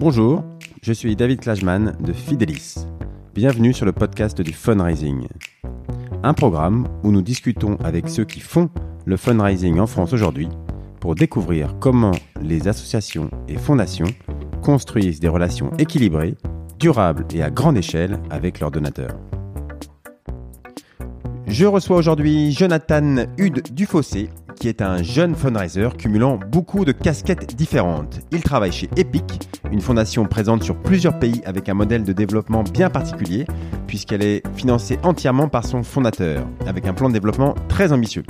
Bonjour, je suis David Klajman de Fidelis. Bienvenue sur le podcast du fundraising. Un programme où nous discutons avec ceux qui font le fundraising en France aujourd'hui pour découvrir comment les associations et fondations construisent des relations équilibrées, durables et à grande échelle avec leurs donateurs. Je reçois aujourd'hui Jonathan Hude Dufossé, qui est un jeune fundraiser cumulant beaucoup de casquettes différentes. Il travaille chez Epic, une fondation présente sur plusieurs pays avec un modèle de développement bien particulier, puisqu'elle est financée entièrement par son fondateur, avec un plan de développement très ambitieux.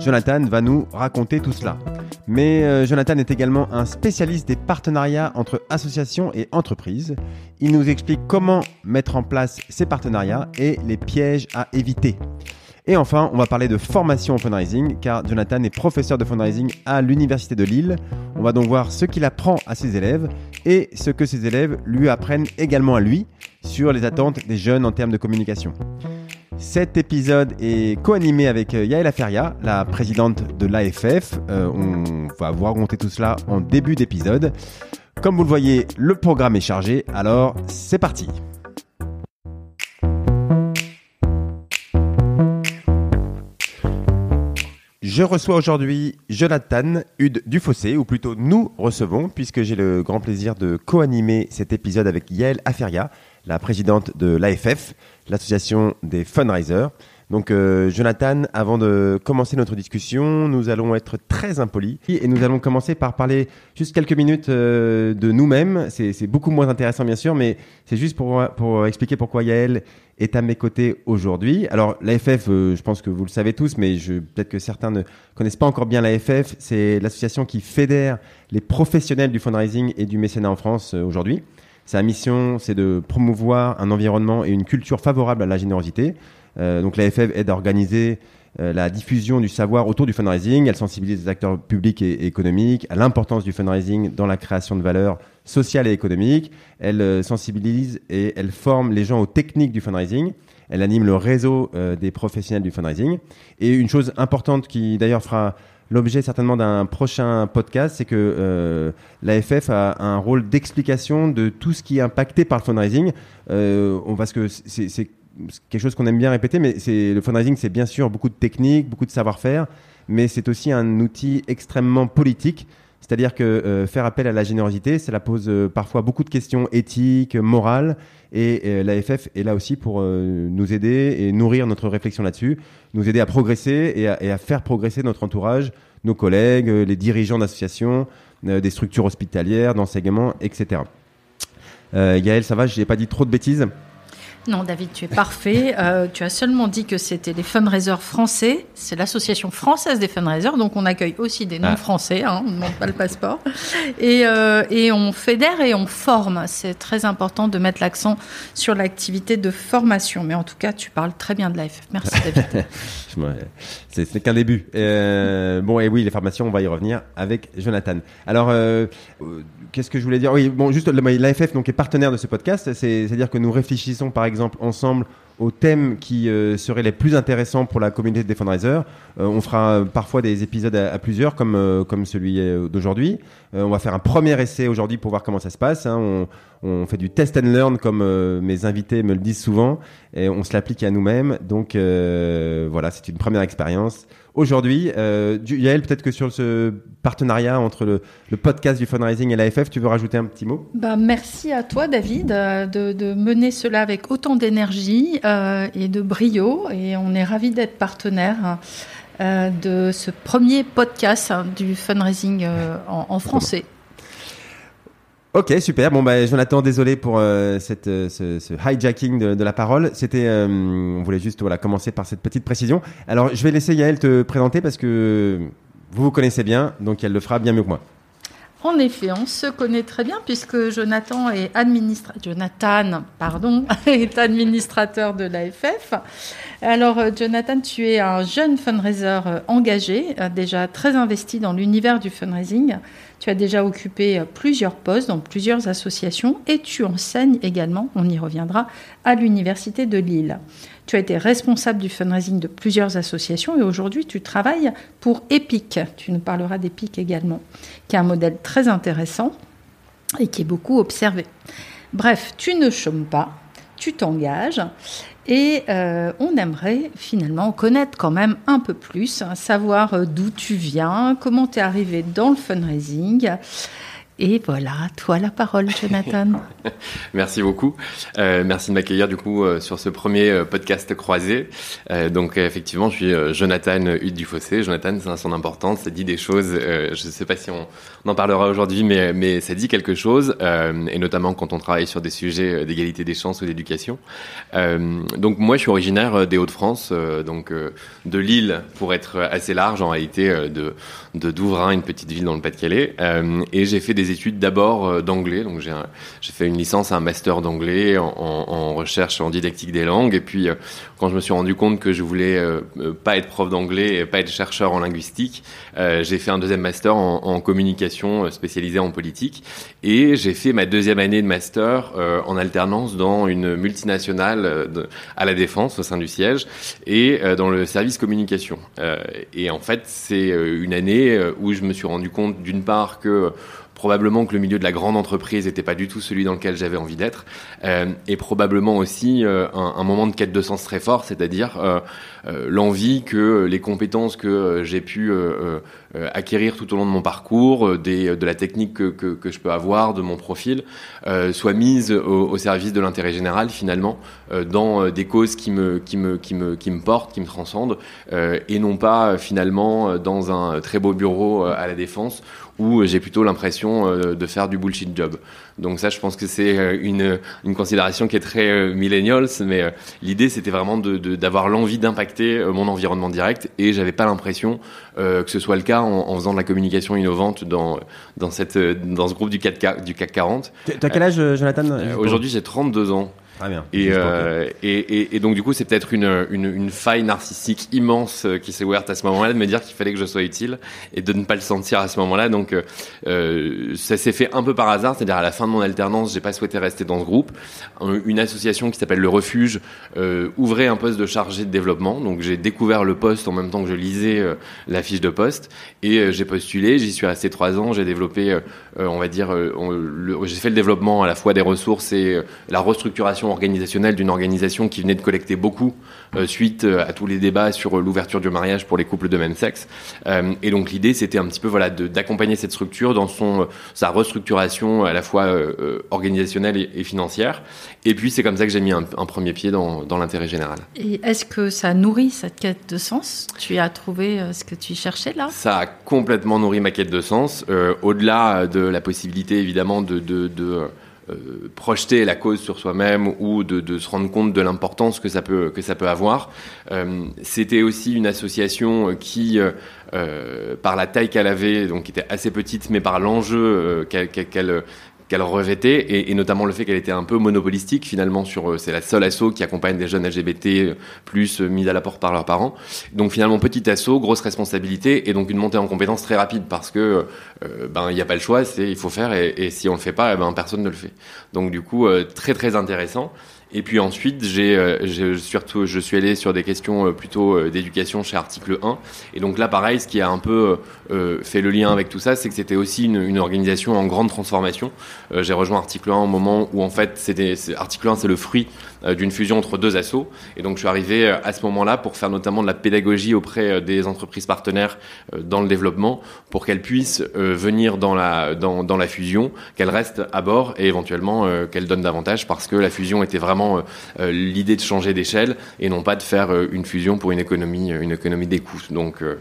Jonathan va nous raconter tout cela. Mais euh, Jonathan est également un spécialiste des partenariats entre associations et entreprises. Il nous explique comment mettre en place ces partenariats et les pièges à éviter. Et enfin, on va parler de formation en fundraising, car Jonathan est professeur de fundraising à l'Université de Lille. On va donc voir ce qu'il apprend à ses élèves et ce que ses élèves lui apprennent également à lui sur les attentes des jeunes en termes de communication. Cet épisode est co-animé avec euh, Yael Aferia, la présidente de l'AFF. Euh, on va vous raconter tout cela en début d'épisode. Comme vous le voyez, le programme est chargé, alors c'est parti. Je reçois aujourd'hui Jonathan Hude Dufossé, ou plutôt nous recevons, puisque j'ai le grand plaisir de co-animer cet épisode avec Yael Aferia, la présidente de l'AFF, l'association des fundraisers. Donc euh, Jonathan, avant de commencer notre discussion, nous allons être très impolis et nous allons commencer par parler juste quelques minutes euh, de nous-mêmes. C'est beaucoup moins intéressant bien sûr, mais c'est juste pour, pour expliquer pourquoi Yael est à mes côtés aujourd'hui. Alors l'AFF, euh, je pense que vous le savez tous, mais peut-être que certains ne connaissent pas encore bien l'AFF. C'est l'association qui fédère les professionnels du fundraising et du mécénat en France aujourd'hui. Sa mission, c'est de promouvoir un environnement et une culture favorable à la générosité. Euh, donc l'AFF aide à organiser euh, la diffusion du savoir autour du fundraising. Elle sensibilise les acteurs publics et, économiques à l'importance du fundraising dans la création de valeur sociale et économique. Elle euh, sensibilise et elle forme les gens aux techniques du fundraising. Elle anime le réseau des professionnels du fundraising. Et une chose importante qui d'ailleurs fera l'objet certainement d'un prochain podcast, c'est que l'AFF a un rôle d'explication de tout ce qui est impacté par le fundraising. on va ce que c'est quelque chose qu'on aime bien répéter, mais c'est le fundraising, c'est bien sûr beaucoup de techniques, beaucoup de savoir-faire, mais c'est aussi un outil extrêmement politique. C'est-à-dire que euh, faire appel à la générosité, cela pose euh, parfois beaucoup de questions éthiques, morales, et, euh, l'AFF est là aussi pour nous aider et nourrir notre réflexion là-dessus, nous aider à progresser et à, faire progresser notre entourage, nos collègues, les dirigeants d'associations, des structures hospitalières, d'enseignement, etc. Gaël, ça va Je n'ai pas dit trop de bêtises non, David, tu es parfait. Euh, tu as seulement dit que c'était les fundraisers français. C'est l'association française des fundraisers, donc on accueille aussi des noms ah. français, hein, on ne demande pas le passeport. Et, euh, et on fédère et on forme. C'est très important de mettre l'accent sur l'activité de formation. Mais en tout cas, tu parles très bien de l'AFF. Merci, David. c'est qu'un début. Euh, bon, et oui, les formations, on va y revenir avec Jonathan. Alors, qu'est-ce que je voulais dire? Oui, bon, juste l'AFF donc est partenaire de ce podcast. C'est-à-dire que nous réfléchissons, par exemple, ensemble aux thèmes qui euh, seraient les plus intéressants pour la communauté des fundraisers. Euh, on fera parfois des épisodes à, plusieurs, comme, euh, comme celui d'aujourd'hui. on va faire un premier essai aujourd'hui pour voir comment ça se passe. Hein. On, on, fait du test and learn, comme mes invités me le disent souvent, et on se l'applique à nous-mêmes. Donc voilà, c'est une première expérience aujourd'hui. Euh, Yael, peut-être que sur ce partenariat entre le, podcast du fundraising et l'AFF, tu veux rajouter un petit mot? Bah, Merci à toi, David, euh, de, mener cela avec autant d'énergie euh, et de brio. Et on est ravis d'être partenaire. Euh, de ce premier podcast hein, du fundraising en, français. Ok, super. Bon, bah, Jonathan, désolé pour euh, cette, euh, ce, hijacking de, la parole. C'était, euh, on voulait juste voilà commencer par cette petite précision. Alors, je vais laisser Yael te présenter parce que vous vous connaissez bien, donc elle le fera bien mieux que moi. En effet, on se connaît très bien puisque Jonathan est administrateur. De l'AFF. Alors, Jonathan, tu es un jeune fundraiser engagé, déjà très investi dans l'univers du fundraising. Tu as déjà occupé euh, plusieurs postes dans plusieurs associations et tu enseignes également, on y reviendra, à l'Université de Lille. Tu as été responsable du fundraising de plusieurs associations et aujourd'hui tu travailles pour EPIC. Tu nous parleras d'EPIC également, qui est un modèle très intéressant et qui est beaucoup observé. Bref, tu ne chômes pas, tu t'engages et euh, on aimerait finalement connaître quand même un peu plus, hein, savoir euh, d'où tu viens, comment tu es arrivé dans le fundraising. Et voilà, toi la parole, Jonathan. merci beaucoup. Euh, merci de m'accueillir du coup euh, sur ce premier euh, podcast croisé. Donc effectivement, je suis Jonathan Hude du Fossé. Jonathan, ça a son importance, ça dit des choses. je ne sais pas si on, en parlera aujourd'hui, mais, ça dit quelque chose, et notamment quand on travaille sur des sujets d'égalité des chances ou d'éducation. donc moi, je suis originaire des Hauts-de-France, donc de Lille pour être assez large en réalité, de Douvrin, une petite ville dans le Pas-de-Calais, et j'ai fait des études d'abord euh, d'anglais. Donc j'ai fait une licence, un master d'anglais en, recherche en didactique des langues. Et puis euh, quand je me suis rendu compte que je voulais euh, pas être prof d'anglais et pas être chercheur en linguistique, j'ai fait un deuxième master en, communication spécialisé en politique. Et j'ai fait ma deuxième année de master en alternance dans une multinationale à la défense au sein du siège et dans le service communication. et en fait, c'est une année où je me suis rendu compte d'une part que probablement que le milieu de la grande entreprise n'était pas du tout celui dans lequel j'avais envie d'être, euh, et probablement aussi euh, un, un, moment de quête de sens très fort, c'est-à-dire euh, euh l'envie que les compétences que euh, j'ai pu acquérir tout au long de mon parcours, des, de la technique que, que, que, je peux avoir, de mon profil, soient mises au, au service de l'intérêt général finalement, dans des causes qui me, qui, me, qui, me, qui me portent, qui me transcendent, et non pas finalement dans un très beau bureau à la défense où j'ai plutôt l'impression euh, de faire du bullshit job. Donc ça, je pense que c'est euh, une, une considération qui est très euh, millennials, mais l'idée c'était vraiment d'avoir de, l'envie d'impacter mon environnement direct, et j'avais pas l'impression que ce soit le cas en, en, faisant de la communication innovante dans dans cette dans ce groupe du CAC du CAC 40. Tu as quel âge, Jonathan? Aujourd'hui, j'ai 32 ans. Très bien. Et, euh, et, et, et, donc du coup, c'est peut-être une, une, une, faille narcissique immense euh, qui s'est ouverte à ce moment-là de me dire qu'il fallait que je sois utile et de ne pas le sentir à ce moment-là. Donc euh, ça s'est fait un peu par hasard, c'est-à-dire à la fin de mon alternance, j'ai pas souhaité rester dans ce groupe. Une association qui s'appelle le Refuge euh, ouvrait un poste de chargé de développement. Donc j'ai découvert le poste en même temps que je lisais la fiche de poste et j'ai postulé. J'y suis resté trois ans. J'ai développé, on va dire, j'ai fait le développement à la fois des ressources et la restructuration organisationnelle d'une organisation qui venait de collecter beaucoup euh, suite euh, à tous les débats sur l'ouverture du mariage pour les couples de même sexe. Euh, et donc l'idée, c'était un petit peu voilà d'accompagner cette structure dans son sa restructuration à la fois organisationnelle et, et, financière. Et puis c'est comme ça que j'ai mis un, un, premier pied dans, dans l'intérêt général. Et est-ce que ça nourrit cette quête de sens? Tu as trouvé ce que tu cherchais là? Ça a complètement nourri ma quête de sens. Au-delà de la possibilité évidemment de, de, de euh, projeter la cause sur soi-même ou de, de, se rendre compte de l'importance que ça peut que ça peut avoir. Euh, C'était aussi une association qui, euh, euh par la taille qu'elle avait, donc était assez petite, mais par l'enjeu euh, qu'elle qu qu'elle revêtait et, et, notamment le fait qu'elle était un peu monopolistique finalement sur euh, c'est la seule asso qui accompagne des jeunes LGBT euh, plus euh, mis à la porte par leurs parents. Donc finalement petit asso grosse responsabilité et donc une montée en compétences très rapide parce que ben il n'y a pas le choix c'est il faut faire et, et, si on le fait pas eh ben personne ne le fait. Donc du coup euh, très très intéressant et puis ensuite, j'ai euh, surtout je suis allé sur des questions euh, plutôt euh, d'éducation chez Article 1. Et donc là, pareil, ce qui a un peu fait le lien avec tout ça, c'est que c'était aussi une, une, organisation en grande transformation. J'ai rejoint Article 1 au moment où en fait, c'était Article 1, c'est le fruit d'une fusion entre deux assos. Et donc je suis arrivé à ce moment-là pour faire notamment de la pédagogie auprès des entreprises partenaires dans le développement, pour qu'elles puissent venir dans la dans, dans la fusion, qu'elles restent à bord et éventuellement qu'elles donnent davantage parce que la fusion était vraiment euh, l'idée de changer d'échelle et non pas de faire euh, une fusion pour une économie, une économie des coûts. Donc, euh,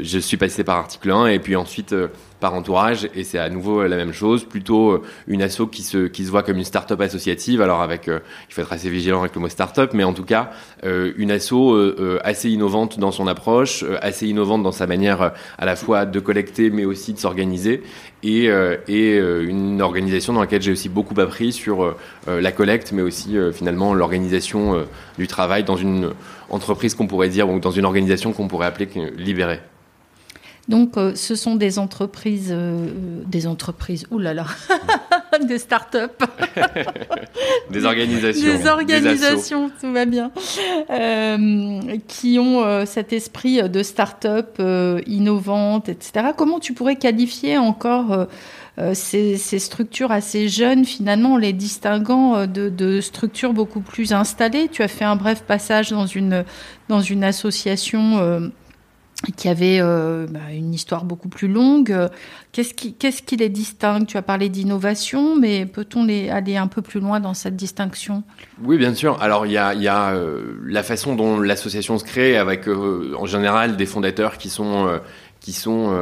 je suis passé par article 1 et puis ensuite par entourage et c'est à nouveau la même chose, plutôt une asso qui se, qui se voit comme une start-up associative, alors avec, il faut être assez vigilant avec le mot start-up, mais en tout cas, une asso assez innovante dans son approche, assez innovante dans sa manière à la fois de collecter mais aussi de s'organiser. Et, et une organisation dans laquelle j'ai aussi beaucoup appris sur la collecte mais aussi euh, finalement l'organisation euh, du travail dans une entreprise qu'on pourrait dire ou dans une organisation qu'on pourrait appeler libérée. Donc, euh, ce sont des entreprises, euh, des entreprises, oulala, des startups. des organisations. Des organisations, tout va bien. Euh, qui ont euh, cet esprit de start-up euh, innovante, etc. Comment tu pourrais qualifier encore ces, ces, structures assez jeunes, finalement, en les distinguant de, de, structures beaucoup plus installées? Tu as fait un bref passage dans une, dans une association qui avait euh, bah, une histoire beaucoup plus longue. Qu'est-ce qui, les distingue? Tu as parlé d'innovation, mais peut-on aller un peu plus loin dans cette distinction? Oui, bien sûr. Alors, il y a, euh, la façon dont l'association se crée, avec euh, en général des fondateurs qui sont qui sont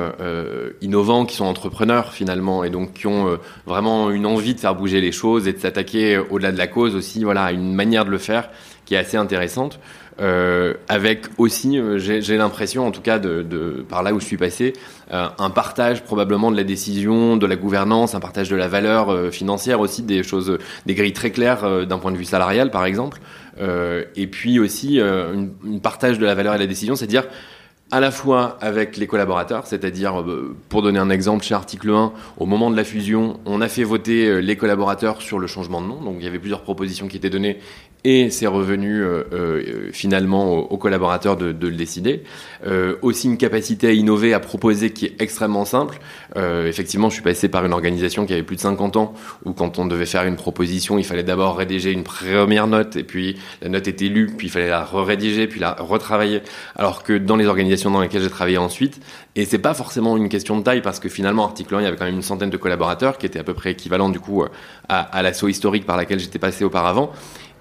innovants, qui sont entrepreneurs finalement, et donc qui ont vraiment une envie de faire bouger les choses et de s'attaquer au-delà de la cause aussi, voilà, à une manière de le faire qui est assez intéressante. Euh, avec aussi, euh, j'ai l'impression, en tout cas de, de, par là où je suis passé, euh, un partage probablement de la décision, de la gouvernance, un partage de la valeur euh, financière aussi, des choses, des grilles très claires d'un point de vue salarial par exemple, et puis aussi une, partage de la valeur et de la décision, c'est-à-dire à la fois avec les collaborateurs, c'est-à-dire, pour donner un exemple, chez Article 1, au moment de la fusion, on a fait voter les collaborateurs sur le changement de nom. Donc il y avait plusieurs propositions qui étaient données et c'est revenu euh, euh, finalement aux, collaborateurs de, de, le décider. Euh, aussi une capacité à innover, à proposer qui est extrêmement simple. Euh, effectivement, je suis passé par une organisation qui avait plus de 50 ans, où quand on devait faire une proposition, il fallait d'abord rédiger une première note, et puis la note était lue, puis il fallait la re-rédiger, puis la retravailler. Alors que dans les organisations dans lesquelles j'ai travaillé ensuite, et c'est pas forcément une question de taille, parce que finalement, Article 1, il y avait quand même une centaine de collaborateurs, qui étaient à peu près équivalents du coup à, à l'assaut historique par laquelle j'étais passé auparavant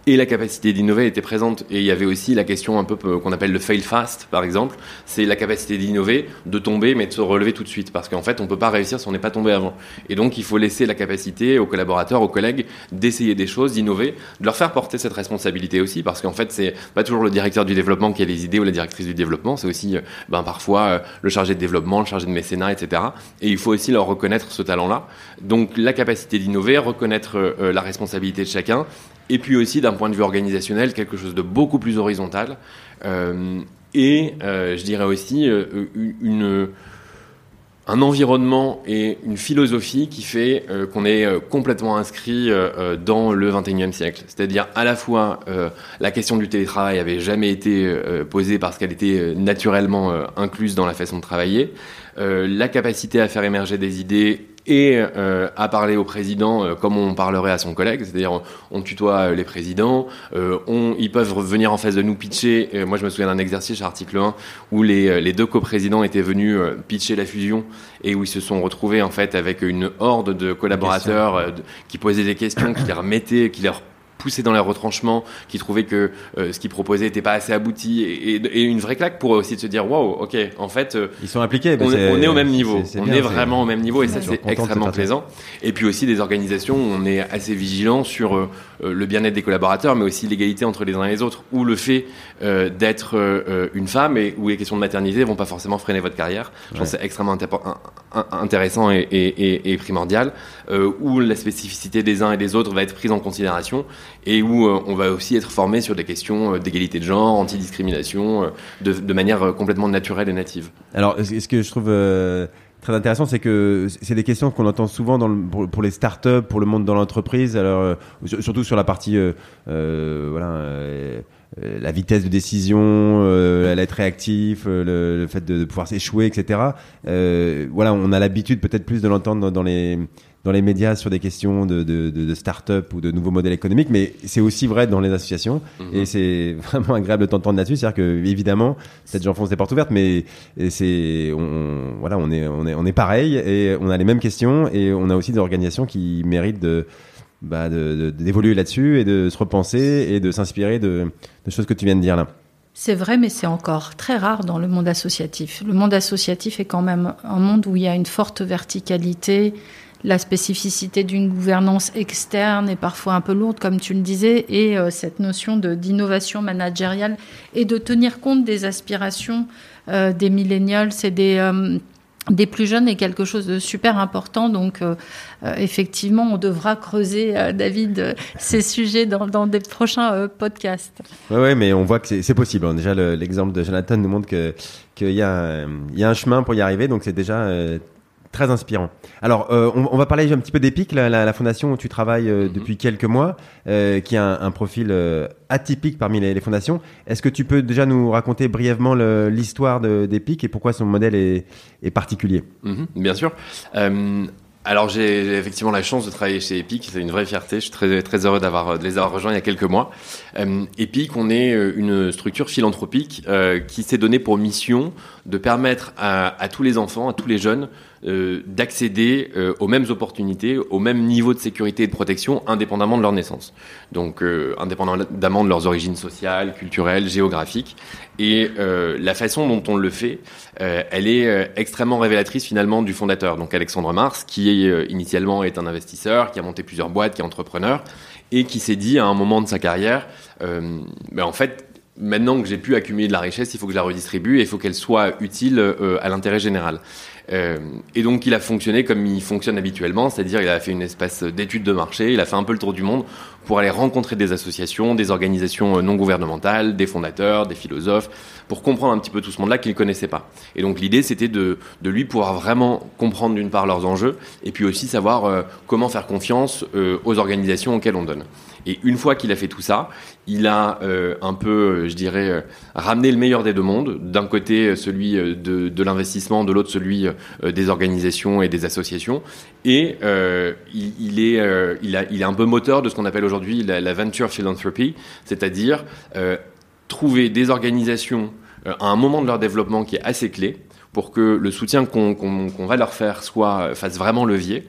et la capacité d'innover était présente. Et il y avait aussi la question un peu euh, qu'on appelle le fail fast, par exemple. C'est la capacité d'innover, de tomber, mais de se relever tout de suite. Parce qu'en fait, on peut pas réussir si on n'est pas tombé avant. Et donc, il faut laisser la capacité aux collaborateurs, aux collègues, d'essayer des choses, d'innover, de leur faire porter cette responsabilité aussi. Parce qu'en fait, c'est pas toujours le directeur du développement qui a les idées ou la directrice du développement. C'est aussi, euh, ben, parfois, euh, le chargé de développement, le chargé de mécénat, etc. Et il faut aussi leur reconnaître ce talent-là. Donc, la capacité d'innover, reconnaître la responsabilité de chacun et puis aussi d'un point de vue organisationnel, quelque chose de beaucoup plus horizontal. Euh, et euh, je dirais aussi euh, une, un environnement et une philosophie qui fait qu'on est complètement inscrit dans le 21e siècle. C'est-à-dire à la fois la question du télétravail avait jamais été posée parce qu'elle était naturellement incluse dans la façon de travailler. la capacité à faire émerger des idées et euh, à parler au président euh, comme on parlerait à son collègue, c'est-à-dire on, tutoie euh, les présidents, on, ils peuvent venir en face de nous pitcher. moi, je me souviens d'un exercice, article 1, où les, les deux coprésidents étaient venus pitcher la fusion et où ils se sont retrouvés en fait avec une horde de collaborateurs qui posaient des questions, qui les remettaient, qui leur poussés dans les retranchements, qui trouvaient que euh, ce qu'ils proposaient n'était pas assez abouti, et, et, une vraie claque pour aussi de se dire waouh, ok, en fait, euh, ils sont impliqués. On, est, au même niveau, on est vraiment au même niveau, et ça c'est extrêmement plaisant. Et puis aussi des organisations où on est assez vigilant sur euh, le bien-être des collaborateurs, mais aussi l'égalité entre les uns et les autres, ou le fait d'être une femme et où les questions de maternité vont pas forcément freiner votre carrière. Je pense c'est extrêmement intéressant et, et, et primordial, où la spécificité des uns et des autres va être prise en considération et où euh, on va aussi être formé sur des questions euh, d'égalité de genre, antidiscrimination, euh, de, de manière complètement naturelle et native. Alors, ce que je trouve très intéressant, c'est que c'est des questions qu'on entend souvent dans le, pour, les startups, pour le monde dans l'entreprise, alors surtout sur la partie euh, voilà. la vitesse de décision, euh, être réactif, le, fait de, de pouvoir s'échouer, etc. voilà, on a l'habitude peut-être plus de l'entendre dans les dans les médias sur des questions de, de, de, start-up ou de nouveaux modèles économiques, mais c'est aussi vrai dans les associations. Mhm. Et c'est vraiment agréable de t'entendre là-dessus. C'est-à-dire que, évidemment, peut-être j'enfonce des portes ouvertes, mais c'est, on, voilà, on est, on est, on est pareil et on a les mêmes questions et on a aussi des organisations qui méritent de, bah, d'évoluer là-dessus et de se repenser et de s'inspirer de, de choses que tu viens de dire là. C'est vrai, mais c'est encore très rare dans le monde associatif. Le monde associatif est quand même un monde où il y a une forte verticalité, la spécificité d'une gouvernance externe est parfois un peu lourde, comme tu le disais, et euh, cette notion d'innovation managériale et de tenir compte des aspirations euh, des millennials et des, euh, des plus jeunes est quelque chose de super important. Donc, effectivement, on devra creuser, David, ces sujets dans, dans des prochains podcasts. Oui, ouais, mais on voit que c'est possible. Déjà, l'exemple de Jonathan nous montre qu'il y, y, a un chemin pour y arriver. Donc, c'est déjà Très inspirant. Alors, euh, on, on, va parler un petit peu d'Epic, la, la, la, fondation où tu travailles euh, Mhm. depuis quelques mois, euh, qui a un, un profil atypique parmi les, les fondations. Est-ce que tu peux déjà nous raconter brièvement l'histoire de- d'Epic et pourquoi son modèle est, est particulier? Mhm, bien sûr. Alors j'ai effectivement la chance de travailler chez Epic, c'est une vraie fierté. Je suis très très heureux d'avoir de les avoir rejoints il y a quelques mois. Epic, on est une structure philanthropique qui s'est donnée pour mission de permettre à, à tous les enfants, à tous les jeunes, euh, d'accéder euh, aux mêmes opportunités, au même niveau de sécurité et de protection, indépendamment de leur naissance. Donc, euh, indépendamment de leurs origines sociales, culturelles, géographiques. Et euh, la façon dont on le fait, euh, elle est euh, extrêmement révélatrice finalement du fondateur, donc Alexandre Mars, qui euh, initialement est un investisseur, qui a monté plusieurs boîtes, qui est entrepreneur, et qui s'est dit à un moment de sa carrière, ben en fait, maintenant que j'ai pu accumuler de la richesse, il faut que je la redistribue et il faut qu'elle soit utile euh, à l'intérêt général. Euh, et donc il a fonctionné comme il fonctionne habituellement, c'est-à-dire il a fait une espèce d'étude de marché, il a fait un peu le tour du monde pour aller rencontrer des associations, des organisations euh, non gouvernementales, des fondateurs, des philosophes, pour comprendre un petit peu tout ce monde-là qu'il ne connaissait pas. Et donc l'idée c'était de, lui pouvoir vraiment comprendre d'une part leurs enjeux et puis aussi savoir euh, comment faire confiance aux organisations auxquelles on donne. Et une fois qu'il a fait tout ça, il a euh, un peu, euh, je dirais, euh, ramené le meilleur des deux mondes. D'un côté, celui de, l'investissement, de l'autre, celui des organisations et des associations. Et il, est, il, a, il est un peu moteur de ce qu'on appelle aujourd'hui la, venture philanthropy, c'est-à-dire trouver des organisations à un moment de leur développement qui est assez clé pour que le soutien qu'on va leur faire soit fasse vraiment levier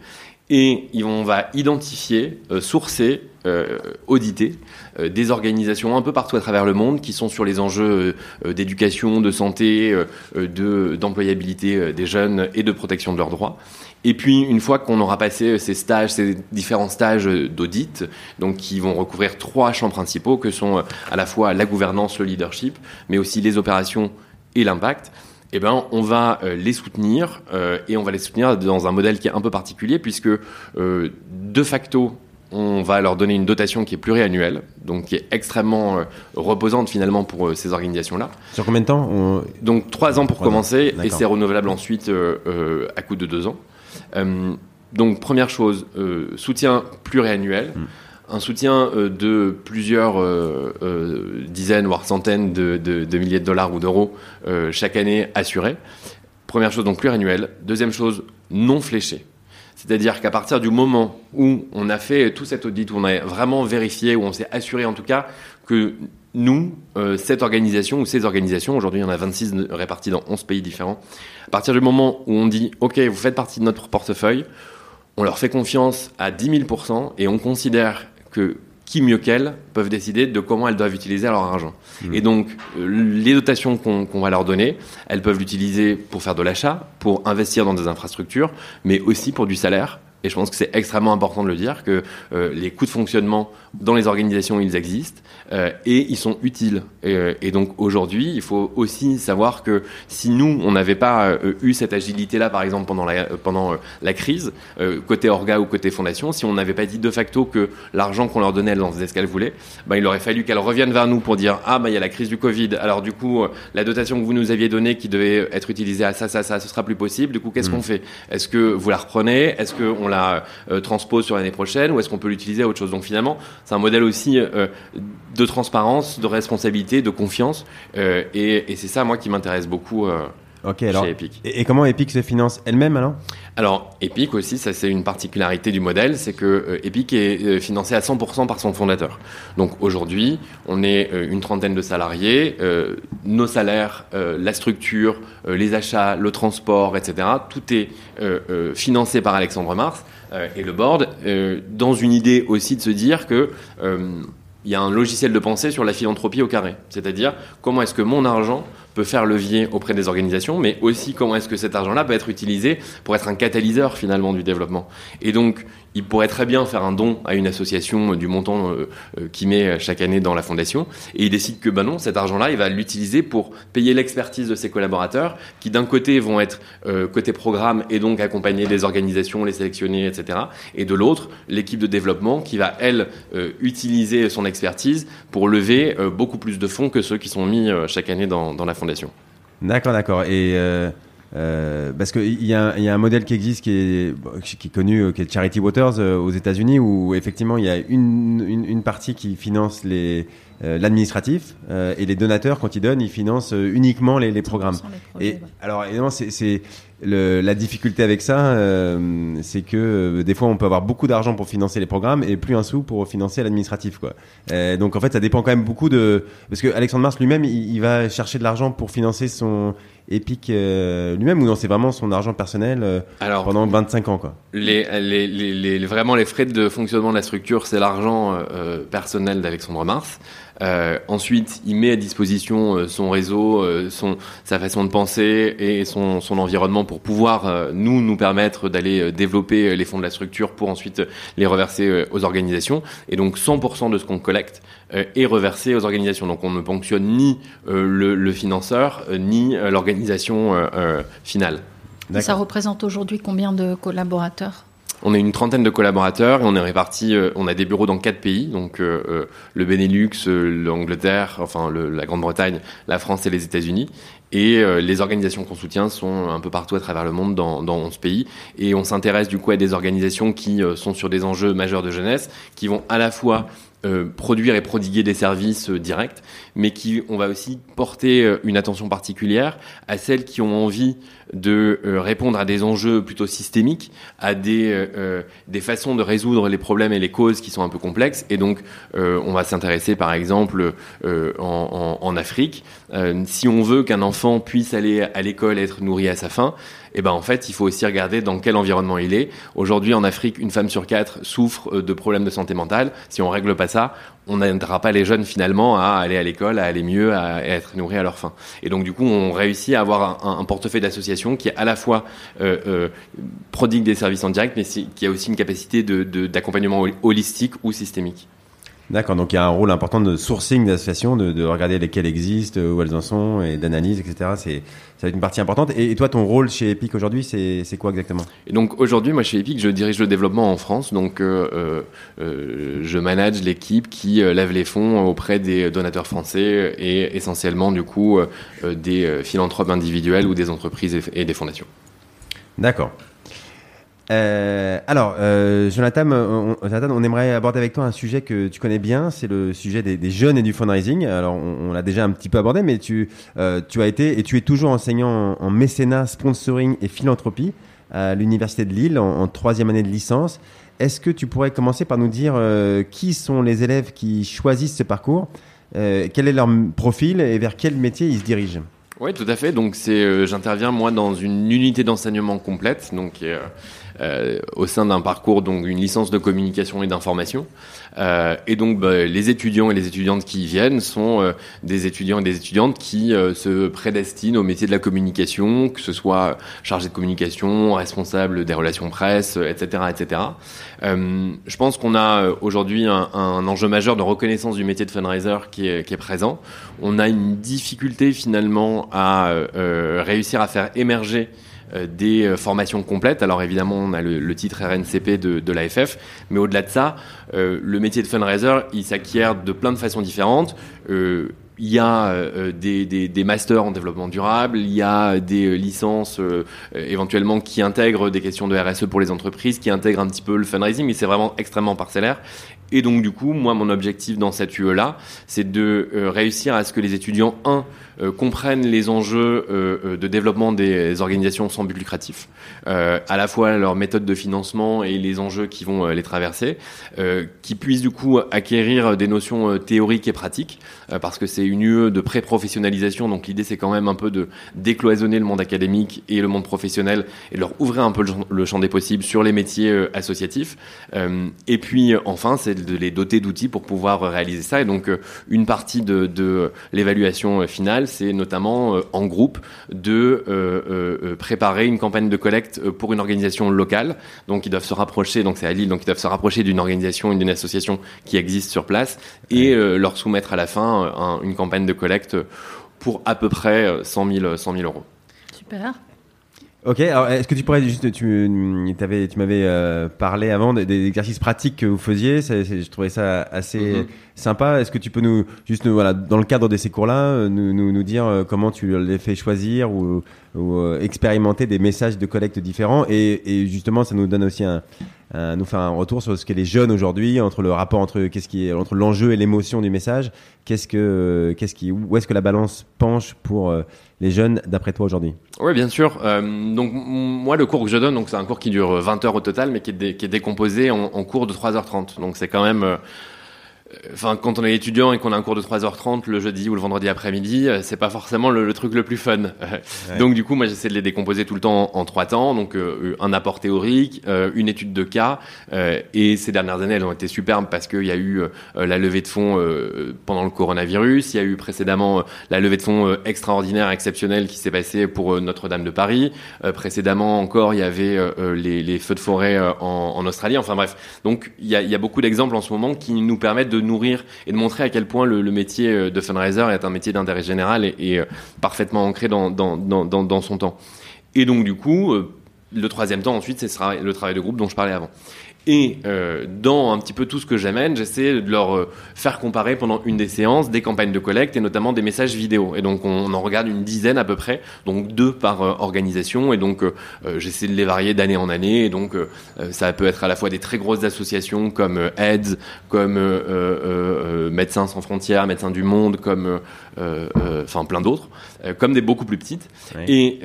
et on va identifier, euh, sourcer, euh, auditer euh, des organisations un peu partout à travers le monde qui sont sur les enjeux d'éducation, de santé, de d'employabilité des jeunes et de protection de leurs droits. Et puis une fois qu'on aura passé ces stages, ces différents stages d'audit, donc qui vont recouvrir trois champs principaux que sont à la fois la gouvernance, le leadership, mais aussi les opérations et l'impact eh ben, on va euh, les soutenir euh, et on va les soutenir dans un modèle qui est un peu particulier puisque euh, de facto on va leur donner une dotation qui est pluriannuelle, donc qui est extrêmement euh, reposante finalement pour euh, ces organisations-là. Sur combien de temps on... Donc trois ans pour Trois ans. commencer et c'est renouvelable ensuite euh, à coup de deux ans. Donc première chose, euh, soutien pluriannuel. Mm. Un soutien euh, de plusieurs euh, euh, dizaines, voire centaines de, milliers de dollars ou d'euros chaque année assuré. Première chose, donc pluriannuel. Deuxième chose, non fléché. C'est-à-dire qu'à partir du moment où on a fait tout cet audit, où on a vraiment vérifié, où on s'est assuré en tout cas que nous, cette organisation ou ces organisations, aujourd'hui il y en a 26 réparties dans 11 pays différents, à partir du moment où on dit, OK, vous faites partie de notre portefeuille, on leur fait confiance à 10 000% et on considère que qui mieux qu'elles peuvent décider de comment elles doivent utiliser leur argent. Mmh. Et donc, euh, les dotations qu'on qu'on va leur donner, elles peuvent l'utiliser pour faire de l'achat, pour investir dans des infrastructures, mais aussi pour du salaire. Et je pense que c'est extrêmement important de le dire, que euh, les coûts de fonctionnement dans les organisations, ils existent euh, et ils sont utiles. Et, euh, et donc aujourd'hui, il faut aussi savoir que si nous, on n'avait pas euh, eu cette agilité-là, par exemple, pendant la, pendant, euh, la crise, côté orga ou côté fondation, si on n'avait pas dit de facto que l'argent qu'on leur donnait, elles en faisaient ce qu'elles voulaient, ben, il aurait fallu qu'elles reviennent vers nous pour dire Ah, ben, il y a la crise du Covid, alors du coup, la dotation que vous nous aviez donnée qui devait être utilisée à ça, ça, ça, ce sera plus possible. Du coup, qu'est-ce Mhm. qu'on fait? Est-ce que vous la reprenez? Est-ce qu'on la transpose sur l'année prochaine ou est-ce qu'on peut l'utiliser à autre chose? Donc finalement, c'est un modèle aussi de transparence, de responsabilité, de confiance. euh, et et c'est ça, moi, qui m'intéresse beaucoup euh, Ok, alors. chez Epic. Et, et comment Epic se finance elle-même alors Alors, Epic aussi, ça c'est une particularité du modèle, c'est que euh, Epic est euh, financé à 100% par son fondateur. Donc aujourd'hui, on est euh, une trentaine de salariés, nos salaires, la structure, les achats, le transport, etc. Tout est financé par Alexandre Mars et le board, dans une idée aussi de se dire que il y a un logiciel de pensée sur la philanthropie au carré. C'est-à-dire, comment est-ce que mon argent peut faire levier auprès des organisations, mais aussi comment est-ce que cet argent-là peut être utilisé pour être un catalyseur finalement du développement. Et donc, il pourrait très bien faire un don à une association euh, du montant euh, euh, qu'il met chaque année dans la fondation, et il décide que ben non, cet argent-là, il va l'utiliser pour payer l'expertise de ses collaborateurs, qui d'un côté vont être côté programme et donc accompagner les organisations, les sélectionner, etc. Et de l'autre, l'équipe de développement qui va elle utiliser son expertise pour lever beaucoup plus de fonds que ceux qui sont mis chaque année dans, dans la fondation. D'accord, d'accord. Et euh, euh, parce qu'il y, a, y a un modèle qui existe qui est, qui est connu, qui est Charity Waters aux États-Unis, où effectivement il y a une, une, une partie qui finance les l'administratif et les donateurs quand ils donnent ils financent uniquement les, les programmes. et alors évidemment c'est le, la difficulté avec ça, euh, c'est que euh, des fois on peut avoir beaucoup d'argent pour financer les programmes et plus un sou pour financer l'administratif, quoi. Euh, donc en fait, ça dépend quand même beaucoup de parce que Alexandre Mars lui-même, il, il, va chercher de l'argent pour financer son Epic euh, lui-même ou non C'est vraiment son argent personnel Alors, pendant 25 ans, quoi. Les, les, les, les, vraiment les frais de fonctionnement de la structure, c'est l'argent personnel d'Alexandre Mars. Euh, ensuite, il met à disposition euh, son réseau, euh, son, sa façon de penser et son, son environnement pour pouvoir nous nous permettre d'aller développer les fonds de la structure pour ensuite les reverser aux organisations. Et donc 100% de ce qu'on collecte est reversé aux organisations. Donc on ne ponctionne ni le, le, financeur ni l'organisation finale. Ça représente aujourd'hui combien de collaborateurs? On est une trentaine de collaborateurs et on est répartis. Euh, on a des bureaux dans quatre pays, donc euh, euh, le Benelux, l'Angleterre, enfin la Grande-Bretagne, la France et les États-Unis. Et les organisations qu'on soutient sont un peu partout à travers le monde, dans, dans 11 pays. Et on s'intéresse du coup à des organisations qui sont sur des enjeux majeurs de jeunesse, qui vont à la fois euh, produire et prodiguer des services euh, directs, mais qui on va aussi porter euh, une attention particulière à celles qui ont envie de répondre à des enjeux plutôt systémiques, à des des façons de résoudre les problèmes et les causes qui sont un peu complexes. Et donc, on va s'intéresser, par exemple, en, Afrique, si on veut qu'un enfant puisse aller à l'école et être nourri à sa faim, eh ben en fait, il faut aussi regarder dans quel environnement il est. Aujourd'hui, en Afrique, une femme sur quatre souffre euh, de problèmes de santé mentale. Si on règle pas ça, on n'aidera pas les jeunes finalement à aller à l'école, à aller mieux, à, être nourris à leur faim. Et donc du coup, on réussit à avoir un, portefeuille d'associations qui à la fois euh, euh, prodigue des services en direct, mais qui a aussi une capacité d'accompagnement holistique ou systémique. D'accord, donc il y a un rôle important de sourcing d'associations, de, de, regarder lesquelles existent, où elles en sont, et d'analyse, etc. C'est ça va être une partie importante. Et, toi, ton rôle chez Epic aujourd'hui, c'est quoi exactement? Et donc aujourd'hui, moi chez Epic, je dirige le développement en France. Donc euh, euh, euh je manage l'équipe qui euh, lève les fonds auprès des donateurs français et essentiellement du coup des philanthropes individuels ou des entreprises et des fondations. D'accord. Euh, alors, euh, Jonathan, on, on, aimerait aborder avec toi un sujet que tu connais bien, c'est le sujet des, jeunes et du fundraising. Alors, on, l'a déjà un petit peu abordé, mais tu, euh, tu as été et tu es toujours enseignant en, mécénat, sponsoring et philanthropie à l'Université de Lille en, troisième année de licence. Est-ce que tu pourrais commencer par nous dire euh, qui sont les élèves qui choisissent ce parcours, euh, quel est leur profil et vers quel métier ils se dirigent? Oui, tout à fait. Donc, c'est, j'interviens moi dans une unité d'enseignement complète, donc euh, au sein d'un parcours, donc une licence de communication et d'information. Euh, et donc, bah, les étudiants et les étudiantes qui y viennent sont euh, des étudiants et des étudiantes qui se prédestinent au métier de la communication, que ce soit chargé de communication, responsable des relations presse, etc., etc. je pense qu'on a aujourd'hui un, enjeu majeur de reconnaissance du métier de fundraiser qui est, présent. On a une difficulté finalement à réussir à faire émerger euh, des euh, formations complètes. Alors évidemment, on a le, titre RNCP de, de l'AFF, mais au-delà de ça, euh, le métier de fundraiser, il s'acquiert de plein de façons différentes. il y a des, des, des, masters en développement durable, il y a des licences éventuellement qui intègrent des questions de RSE pour les entreprises, qui intègrent un petit peu le fundraising, mais c'est vraiment extrêmement parcellaire. Et donc du coup, moi, mon objectif dans cette UE-là, c'est de réussir à ce que les étudiants, un, euh, comprennent les enjeux euh, euh, de développement des organisations sans but lucratif, à la fois leur méthode de financement et les enjeux qui vont les traverser, qui puissent du coup acquérir des notions théoriques et pratiques, parce que c'est une UE de pré-professionnalisation, donc l'idée c'est quand même un peu de décloisonner le monde académique et le monde professionnel et leur ouvrir un peu le champ des possibles sur les métiers associatifs. et puis enfin, c'est de les doter d'outils pour pouvoir réaliser ça. Et donc une partie de, de l'évaluation finale, c'est notamment euh, en groupe de euh, euh, préparer une campagne de collecte pour une organisation locale. Donc ils doivent se rapprocher, donc c'est à Lille, donc ils doivent se rapprocher d'une organisation, d'une association qui existe sur place et leur soumettre à la fin une campagne de collecte pour à peu près 100 000, 100 000 euros. Super. Ok, alors est-ce que tu pourrais juste, tu, avais, tu m'avais euh, parlé avant des, exercices pratiques que vous faisiez, je trouvais ça assez mhm. sympa. Est-ce que tu peux nous, juste voilà, dans le cadre de ces cours-là, euh, nous, nous, nous, dire euh, comment tu les fais choisir ou, ou expérimenter des messages de collecte différents et, et, justement, ça nous donne aussi un, nous faire un retour sur ce qu'est les jeunes aujourd'hui, entre le rapport entre qu'est-ce qui est entre l'enjeu et l'émotion du message. Qu'est-ce que, qu'est-ce qui, où est-ce que la balance penche pour les jeunes d'après toi aujourd'hui Oui, bien sûr. Euh, donc moi, le cours que je donne, donc c'est un cours qui dure 20 heures au total, mais qui est, qui est décomposé en, en, cours de 3h30. Donc c'est quand même euh, Enfin, quand on est étudiant et qu'on a un cours de 3h30 le jeudi ou le vendredi après-midi, euh, c'est pas forcément le, truc le plus fun. Donc du coup, moi j'essaie de les décomposer tout le temps en, trois temps. Donc euh, un apport théorique, euh, une étude de cas. et ces dernières années, elles ont été superbes parce qu'il y a eu la levée de fonds pendant le coronavirus. Il y a eu précédemment la levée de fonds extraordinaire, exceptionnelle qui s'est passée pour Notre-Dame de Paris. précédemment encore, il y avait les, les, feux de forêt en, en, Australie. Enfin bref, donc il y a, il y a beaucoup d'exemples en ce moment qui nous permettent de nourrir et de montrer à quel point le, métier euh, de fundraiser est un métier d'intérêt général et, euh, parfaitement ancré dans, dans, dans, dans, son temps. Et donc, du coup, euh, le troisième temps, ensuite, c'est le travail de groupe dont je parlais avant. Et euh, dans un petit peu tout ce que j'amène, j'essaie de leur euh, faire comparer pendant une des séances des campagnes de collecte et notamment des messages vidéo. Et donc on, en regarde une dizaine à peu près, donc deux par euh, organisation. Et donc j'essaie de les varier d'année en année. Et donc ça peut être à la fois des très grosses associations comme AIDS, comme Médecins sans frontières, Médecins du Monde, comme enfin plein d'autres, comme des beaucoup plus petites. Et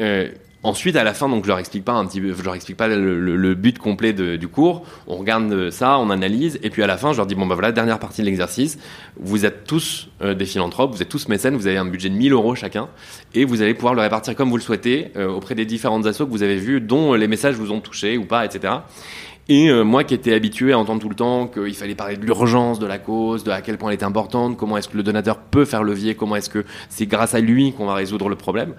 Ensuite, à la fin, donc je leur explique pas un petit, je leur explique pas le, but complet du cours. On regarde ça, on analyse, et puis à la fin, je leur dis bon bah voilà, dernière partie de l'exercice. Vous êtes tous euh, des philanthropes, vous êtes tous mécènes, vous avez un budget de 1000 euros chacun, et vous allez pouvoir le répartir comme vous le souhaitez euh, auprès des différentes assos que vous avez vues, dont les messages vous ont touché ou pas, etc. Et euh, moi qui étais habitué à entendre tout le temps qu'il fallait parler de l'urgence de la cause, de à quel point elle était importante, comment est-ce que le donateur peut faire levier, comment est-ce que c'est grâce à lui qu'on va résoudre le problème,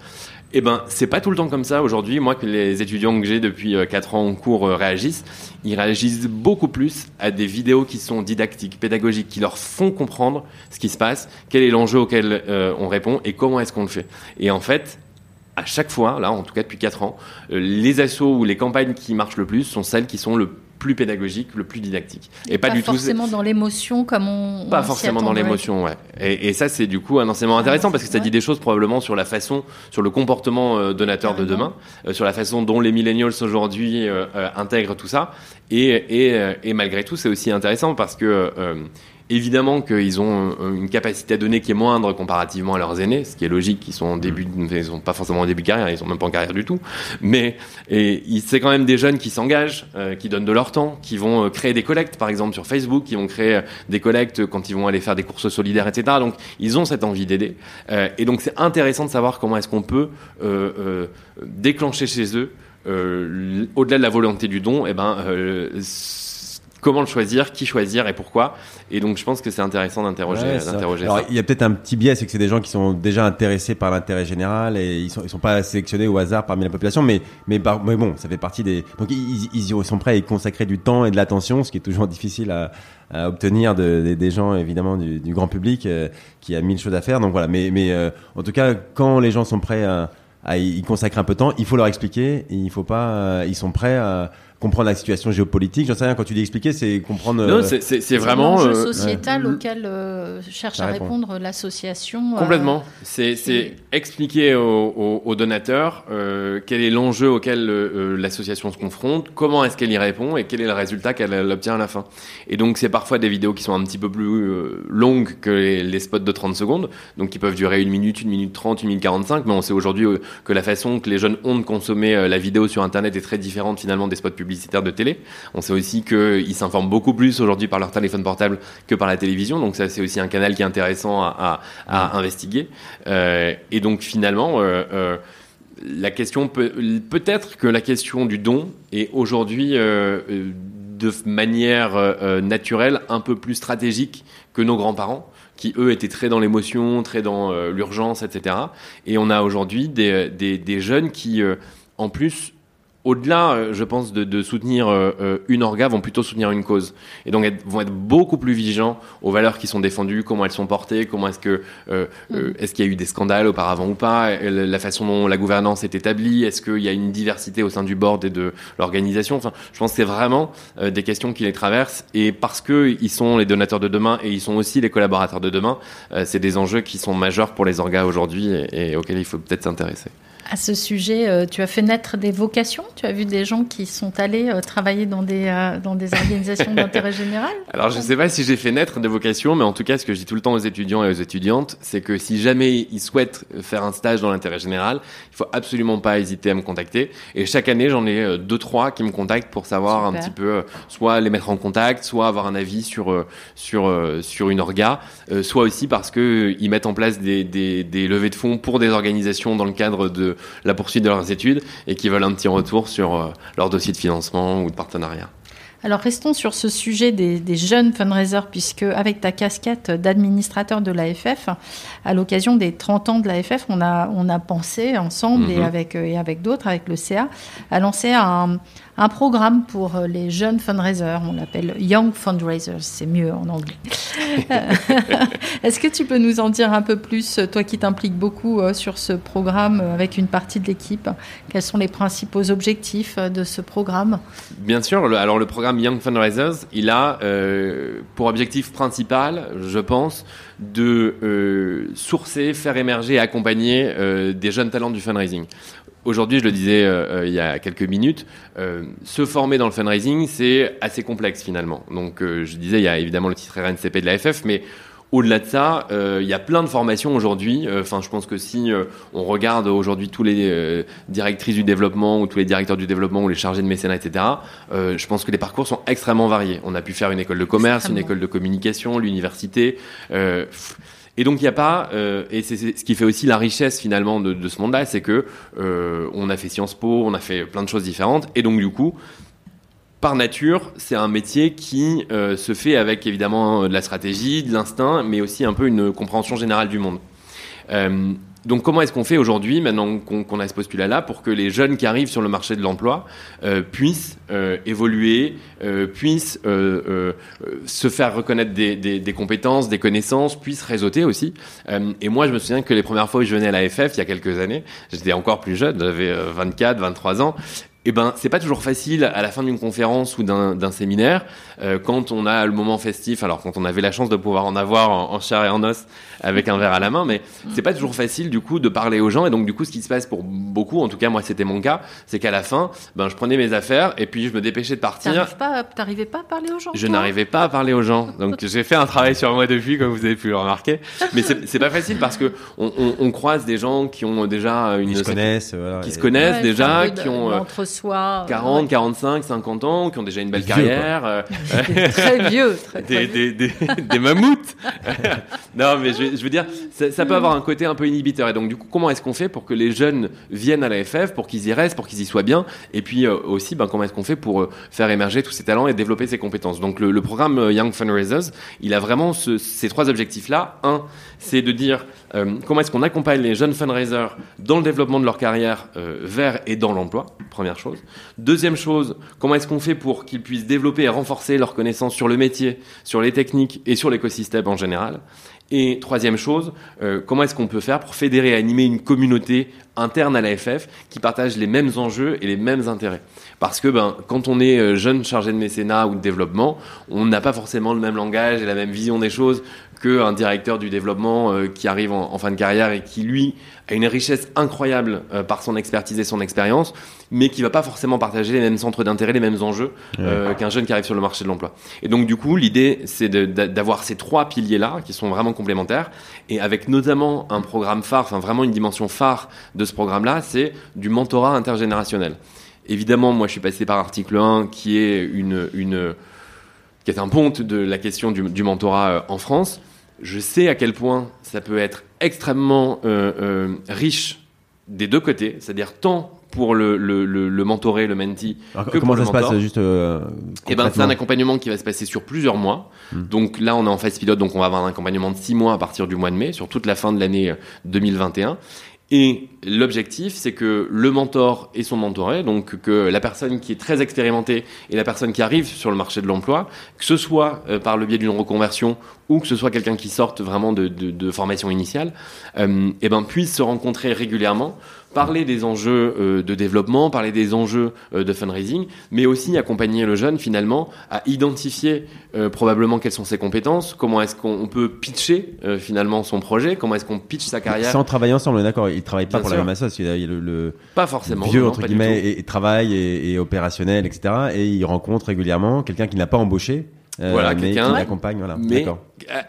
eh ben, c'est pas tout le temps comme ça aujourd'hui. Moi, que les étudiants que j'ai depuis 4 euh, ans en cours euh, réagissent, ils réagissent beaucoup plus à des vidéos qui sont didactiques, pédagogiques, qui leur font comprendre ce qui se passe, quel est l'enjeu auquel euh, on répond et comment est-ce qu'on le fait. Et en fait, à chaque fois, là, en tout cas depuis 4 ans, les assauts ou les campagnes qui marchent le plus sont celles qui sont le plus pédagogique, le plus didactique. Et, pas, du tout. forcément dans l'émotion comme on. Pas forcément dans l'émotion, ouais. Et, et, ça, c'est du coup un enseignement intéressant parce que ça dit des choses probablement sur la façon, sur le comportement euh, donateur de demain, euh, sur la façon dont les millennials aujourd'hui euh, intègrent tout ça. Et, et, et malgré tout, c'est aussi intéressant parce que Évidemment qu'ils ont une capacité à donner qui est moindre comparativement à leurs aînés, ce qui est logique. Ils sont en début, ils sont pas forcément en début de carrière, ils sont même pas en carrière du tout. Mais et c'est quand même des jeunes qui s'engagent, euh, qui donnent de leur temps, qui vont euh, créer des collectes, par exemple sur Facebook, qui vont créer euh, des collectes quand ils vont aller faire des courses solidaires, etc. Donc ils ont cette envie d'aider. et donc c'est intéressant de savoir comment est-ce qu'on peut déclencher chez eux, au-delà de la volonté du don, et eh ben comment le choisir, qui choisir et pourquoi. Et donc, je pense que c'est intéressant d'interroger, ça. Alors, il y a peut-être un petit biais, c'est que c'est des gens qui sont déjà intéressés par l'intérêt général et ils sont, ils sont pas sélectionnés au hasard parmi la population, mais, mais, mais bon, ça fait partie des. Donc, ils, ils, sont prêts à y consacrer du temps et de l'attention, ce qui est toujours difficile à, à obtenir de, des gens, évidemment, du, du grand public euh, qui a mille choses à faire. Donc voilà, mais, mais euh, en tout cas, quand les gens sont prêts à, à y consacrer un peu de temps, il faut leur expliquer. Il faut pas, euh, ils sont prêts à comprendre la situation géopolitique. J'en sais rien, quand tu dis expliquer, c'est comprendre. Non, euh, c'est vraiment. l'enjeu euh, sociétal auquel euh, cherche à répondre l'association. Complètement. C'est expliquer aux, donateurs quel est l'enjeu auquel l'association se confronte, comment est-ce qu'elle y répond et quel est le résultat qu'elle obtient à la fin. Et donc, c'est parfois des vidéos qui sont un petit peu plus longues que les, spots de 30 secondes, donc qui peuvent durer une minute, une minute 30, une minute 45, mais on sait aujourd'hui que la façon que les jeunes ont de consommer la vidéo sur Internet est très différente finalement des spots publics publicitaires de télé. On sait aussi qu'ils s'informent beaucoup plus aujourd'hui par leur téléphone portable que par la télévision. Donc ça, c'est aussi un canal qui est intéressant à, investiguer. Euh, et donc finalement, euh, euh, la question peut peut-être que la question du don est aujourd'hui de manière naturelle un peu plus stratégique que nos grands-parents qui eux étaient très dans l'émotion, très dans l'urgence, etc. Et on a aujourd'hui des, des, des, jeunes qui, en plus, au-delà, euh, je pense, de, de soutenir euh, euh, une orga, vont plutôt soutenir une cause. Et donc être- vont être beaucoup plus vigilants aux valeurs qui sont défendues, comment elles sont portées, comment est-ce que euh, euh, est-ce qu'il y a eu des scandales auparavant ou pas, la façon dont la gouvernance est établie, est-ce qu'il y a une diversité au sein du board et de l'organisation? Enfin, je pense que c'est vraiment des questions qui les traversent. Et parce que ils sont les donateurs de demain et ils sont aussi les collaborateurs de demain, euh, c'est des enjeux qui sont majeurs pour les orgas aujourd'hui et, et auxquels il faut peut-être s'intéresser. À ce sujet, euh, tu as fait naître des vocations? Tu as vu des gens qui sont allés euh, travailler dans des, euh, dans des organisations d'intérêt général? Alors je sais pas si j'ai fait naître des vocations, mais en tout cas ce que je dis tout le temps aux étudiants et aux étudiantes, c'est que si jamais ils souhaitent faire un stage dans l'intérêt général, il faut absolument pas hésiter à me contacter. Et chaque année j'en ai deux trois qui me contactent pour savoir un petit peu, soit les mettre en contact, soit avoir un avis sur sur sur une orga, soit aussi parce que euh, ils mettent en place des, des des levées de fonds pour des organisations dans le cadre de la poursuite de leurs études et qui veulent un petit retour sur euh, leur dossier de financement ou de partenariat. Alors restons sur ce sujet des, des jeunes fundraisers, puisque avec ta casquette d'administrateur de l'AFF, à l'occasion des 30 ans de l'AFF, on a, on a pensé ensemble et Mhm. avec, et avec d'autres, avec le CA, à lancer un, un programme pour euh, les jeunes fundraisers. On l'appelle Young Fundraisers, c'est mieux en anglais. Est-ce que tu peux nous en dire un peu plus, toi qui t'impliques beaucoup euh, sur ce programme euh, avec une partie de l'équipe? Quels sont les principaux objectifs euh, de ce programme? Bien sûr. le- alors le programme Young Fundraisers, il a euh, pour objectif principal, je pense, de euh, sourcer, faire émerger et accompagner euh, des jeunes talents du fundraising. Aujourd'hui, je le disais euh, euh, il y a quelques minutes, euh, se former dans le fundraising, c'est assez complexe finalement. Donc, euh, je disais, il y a évidemment le titre RNCP de la FF, mais au-delà de ça, euh, il y a plein de formations aujourd'hui. Euh, Enfin, je pense que si euh, on regarde aujourd'hui tous les directrices du développement ou tous les directeurs du développement ou les chargés de mécénat, etc., je pense que les parcours sont extrêmement variés. On a pu faire une école de commerce, une école de communication, l'université. Euh, et donc il n'y a pas, euh, et c'est ce qui fait aussi la richesse finalement de, de ce monde-là, c'est que euh, on a fait Sciences Po, on a fait plein de choses différentes, et donc du coup, par nature, c'est un métier qui euh, se fait avec évidemment de la stratégie, de l'instinct, mais aussi un peu une compréhension générale du monde. Donc comment est-ce qu'on fait aujourd'hui, maintenant qu'on a ce postulat-là, pour que les jeunes qui arrivent sur le marché de l'emploi euh, puissent euh, évoluer, euh, puissent euh, se faire reconnaître des, des- des compétences, des connaissances, puissent réseauter aussi. Et moi, je me souviens que les premières fois où je venais à la FF, il y a quelques années, j'étais encore plus jeune, j'avais euh, 24, 23 ans, eh ben, c'est pas toujours facile à la fin d'une conférence ou d'un d'un séminaire, euh, quand on a le moment festif, alors quand on avait la chance de pouvoir en avoir en, en chair et en os avec un verre à la main, mais c'est pas toujours facile du coup de parler aux gens. Et donc du coup, ce qui se passe pour beaucoup, en tout cas moi c'était mon cas, c'est qu'à la fin, ben je prenais mes affaires et puis je me dépêchais de partir. T'arrives pas, t'arrivais pas à parler aux gens Je n'arrivais pas à parler aux gens. Donc j'ai fait un travail sur moi depuis, comme vous avez pu le remarquer. Mais c'est pas facile parce que on, on- on croise des gens qui ont déjà une Ils se connaissent. voilà, qui et- se connaissent Ouais, déjà, qui ont euh, entre soi 40, 45, 50 ans, qui ont déjà une belle Vieux, carrière. euh, très vieux, très, très des, vieux. des, des, des mammouths. non, mais je, je veux dire, ça, ça peut avoir un côté un peu inhibiteur. Et donc, du coup, comment est-ce qu'on fait pour que les jeunes viennent à la FF, pour qu'ils y restent, pour qu'ils y soient bien? Et puis euh, aussi, ben, comment est-ce qu'on fait pour euh, faire émerger tous ces talents et développer ces compétences? Donc, le, le programme euh, Young Fundraisers, il a vraiment ce- ces trois objectifs-là. Un, c'est de dire euh, comment est-ce qu'on accompagne les jeunes fundraisers dans le développement de leur carrière euh, vers et dans l'emploi, première chose. Deuxième chose, comment est-ce qu'on fait pour qu'ils puissent développer et renforcer leurs connaissances sur le métier, sur les techniques et sur l'écosystème en général? Et troisième chose, euh, comment est-ce qu'on peut faire pour fédérer et animer une communauté interne à la FF qui partage les mêmes enjeux et les mêmes intérêts? Parce que ben, quand on est jeune chargé de mécénat ou de développement, on n'a pas forcément le même langage et la même vision des choses qu'un directeur du développement euh, qui arrive en, en fin de carrière et qui, lui, a une richesse incroyable euh, par son expertise et son expérience, mais qui va pas forcément partager les mêmes centres d'intérêt, les mêmes enjeux euh, qu'un jeune qui arrive sur le marché de l'emploi. Et donc, du coup, l'idée, c'est d'avoir ces trois piliers-là qui sont vraiment complémentaires, et avec notamment un programme phare, enfin vraiment une dimension phare de ce programme-là, c'est du mentorat intergénérationnel. Évidemment, moi, je suis passé par article 1, qui est une, une qui est un ponte de la question du, du mentorat en France. Je sais à quel point ça peut être extrêmement euh, euh, riche des deux côtés, c'est-à-dire tant pour le, le, le, le mentoré, le mentee, Alors, que comment pour ça le se passe juste euh, Eh ben, c'est un accompagnement qui va se passer sur plusieurs mois. Hmm. Donc là, on est en phase pilote, donc on va avoir un accompagnement de six mois à partir du mois de mai, sur toute la fin de l'année euh, 2021. Et l'objectif, c'est que le mentor et son mentoré, donc que la personne qui est très expérimentée et la personne qui arrive sur le marché de l'emploi, que ce soit euh, par le biais d'une reconversion ou que ce soit quelqu'un qui sorte vraiment de, formation initiale, euh, eh ben, puisse se rencontrer régulièrement parler des enjeux euh, de développement, parler des enjeux euh, de fundraising, mais aussi accompagner le jeune finalement à identifier euh, probablement quelles sont ses compétences, comment est-ce qu'on peut pitcher finalement son projet, comment est-ce qu'on pitch sa carrière. Sans travailler ensemble, d'accord. Il travaille pas pour la même association. Il y a le, le pas forcément vieux entre guillemets et, travail et, et opérationnel, etc. Et il rencontre régulièrement quelqu'un qui n'a pas embauché euh, voilà, quelqu'un qui l'accompagne, voilà. Mais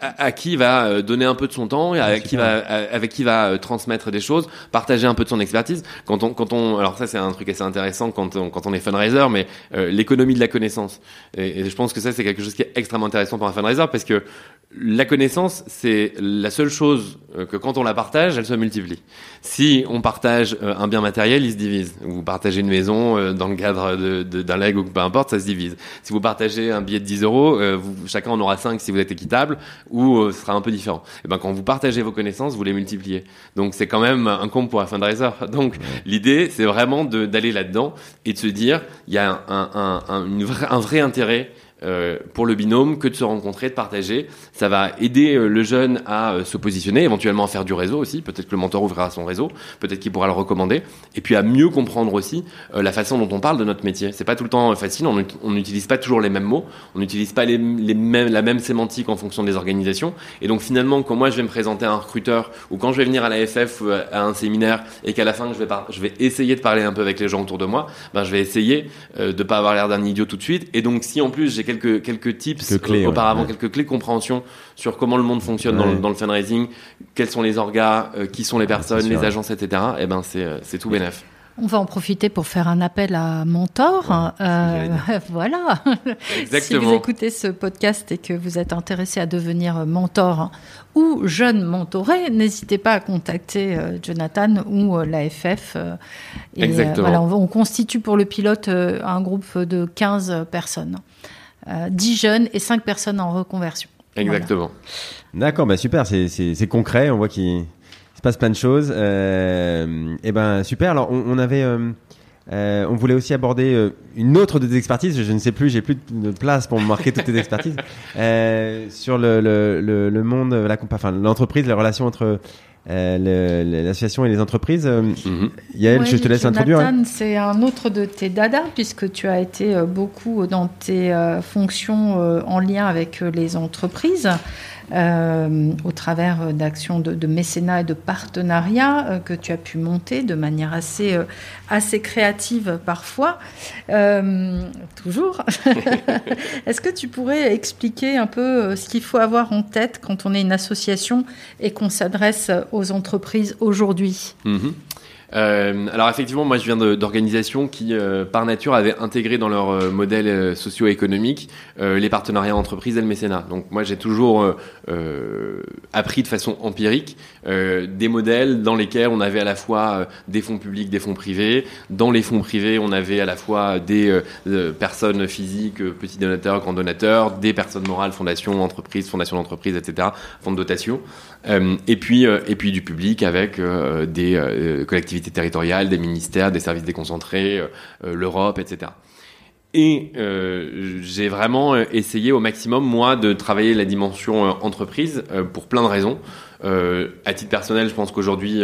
à, qui va euh, donner un peu de son temps, et à qui va, avec qui va euh, transmettre des choses, partager un peu de son expertise. Quand on, quand on, alors ça c'est un truc assez intéressant quand on, quand on est fundraiser, mais l'économie de la connaissance. Et, et, je pense que ça c'est quelque chose qui est extrêmement intéressant pour un fundraiser parce que la connaissance, c'est la seule chose euh, que quand on la partage, elle se multiplie. Si on partage euh, un bien matériel, il se divise. Vous partagez une maison euh, dans le cadre d'un leg ou peu importe, ça se divise. Si vous partagez un billet de 10 euros, chacun en aura 5 si vous êtes équitable, ou ce sera un peu différent. Et eh ben quand vous partagez vos connaissances, vous les multipliez. Donc c'est quand même un compte pour un fundraiser. Donc l'idée, c'est vraiment d'aller là-dedans et de se dire, il y a un, un vrai intérêt euh, pour le binôme que de se rencontrer, de partager. Ça va aider euh, le jeune à euh, se positionner, éventuellement à faire du réseau aussi. Peut-être que le mentor ouvrira son réseau, peut-être qu'il pourra le recommander. Et puis à mieux comprendre aussi la façon dont on parle de notre métier. C'est pas tout le temps facile. On n'utilise pas toujours les mêmes mots. On n'utilise pas les, mêmes, la même sémantique en fonction des organisations. Et donc finalement, quand moi je vais me présenter à un recruteur ou quand je vais venir à la FF à un séminaire et qu'à la fin je vais, je vais essayer de parler un peu avec les gens autour de moi, ben je vais essayer de pas avoir l'air d'un idiot tout de suite. Et donc si en plus j'ai quelques, quelques tips clés, auparavant, quelques clés de compréhension sur comment le monde fonctionne dans, le, dans, le, fundraising, quels sont les orgas, euh, qui sont les personnes, les agences, etc. Et eh ben c'est euh, c'est tout bénef. On va en profiter pour faire un appel à Mentor. euh, voilà. Exactement. si vous écoutez ce podcast et que vous êtes intéressé à devenir mentor ou jeune mentoré, n'hésitez pas à contacter euh, Jonathan ou euh, l'AFF. Euh, Exactement. Voilà, on, on, constitue pour le pilote un groupe de 15 personnes. 10 jeunes et 5 personnes en reconversion. Exactement. D'accord, bah super, c'est concret, on voit qu'il se passe plein de choses. Euh, et eh ben super. Alors on, on avait, euh, euh, on voulait aussi aborder euh, une autre de tes expertises. Je ne sais plus, j'ai plus de place pour marquer toutes tes expertises euh, sur le, le, le, monde, la, enfin l'entreprise, les relations entre l'association et les entreprises. Mm Yael, je te laisse introduire. Hein. C'est un autre de tes dadas, puisque tu as été beaucoup dans tes fonctions en lien avec les entreprises. Euh, au travers d'actions de, mécénat et de partenariat euh, que tu as pu monter de manière assez, euh, assez créative parfois. toujours. Est-ce que tu pourrais expliquer un peu ce qu'il faut avoir en tête quand on est une association et qu'on s'adresse aux entreprises aujourd'hui? Mm-hmm. Euh, alors effectivement, moi je viens d'organisations qui, euh, par nature, avaient intégré dans leur euh, modèle socio-économique les partenariats entreprises et le mécénat. Donc moi j'ai toujours appris de façon empirique des modèles dans lesquels on avait à la fois des fonds publics, des fonds privés. Dans les fonds privés, on avait à la fois des personnes physiques, petits donateurs, grands donateurs, des personnes morales, fondations, entreprises, fondations d'entreprise, etc., fonds de dotation. et puis et puis du public avec des collectivités territoriales, des ministères, des services déconcentrés, euh, euh, l'Europe, etc. Et euh, j'ai vraiment essayé au maximum, moi, de travailler la dimension entreprise pour plein de raisons. À titre personnel, je pense qu'aujourd'hui,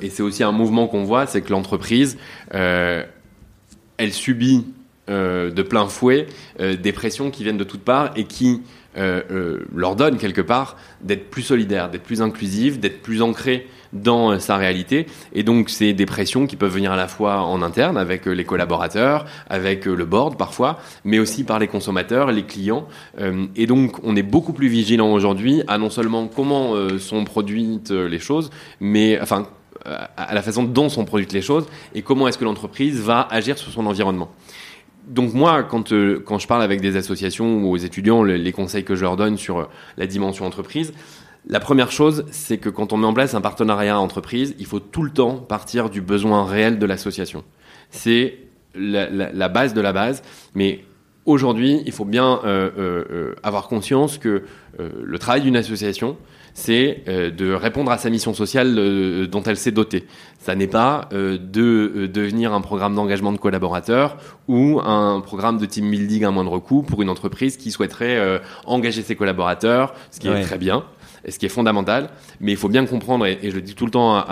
et c'est aussi un mouvement qu'on voit, c'est que l'entreprise, elle subit de plein fouet des pressions qui viennent de toutes parts et qui leur donnent quelque part d'être plus solidaire, d'être plus inclusive, d'être plus ancrée dans euh, sa réalité. Et donc, c'est des pressions qui peuvent venir à la fois en interne avec euh, les collaborateurs, avec euh, le board parfois, mais aussi par les consommateurs, les clients. Et donc, on est beaucoup plus vigilant aujourd'hui à non seulement comment sont produites les choses, mais enfin à la façon dont sont produites les choses et comment est-ce que l'entreprise va agir sur son environnement. Donc moi, quand, quand je parle avec des associations ou aux étudiants, les conseils que je leur donne sur la dimension entreprise, la première chose, c'est que quand on met en place un partenariat entreprise, il faut tout le temps partir du besoin réel de l'association. C'est la, base de la base, mais aujourd'hui, il faut bien avoir conscience que le travail d'une association, c'est de répondre à sa mission sociale dont elle s'est dotée. Ça n'est pas de devenir un programme d'engagement de collaborateurs ou un programme de team building à moindre coût pour une entreprise qui souhaiterait engager ses collaborateurs, ce qui est très bien ce qui est fondamental. Mais il faut bien comprendre, et, je le dis tout le temps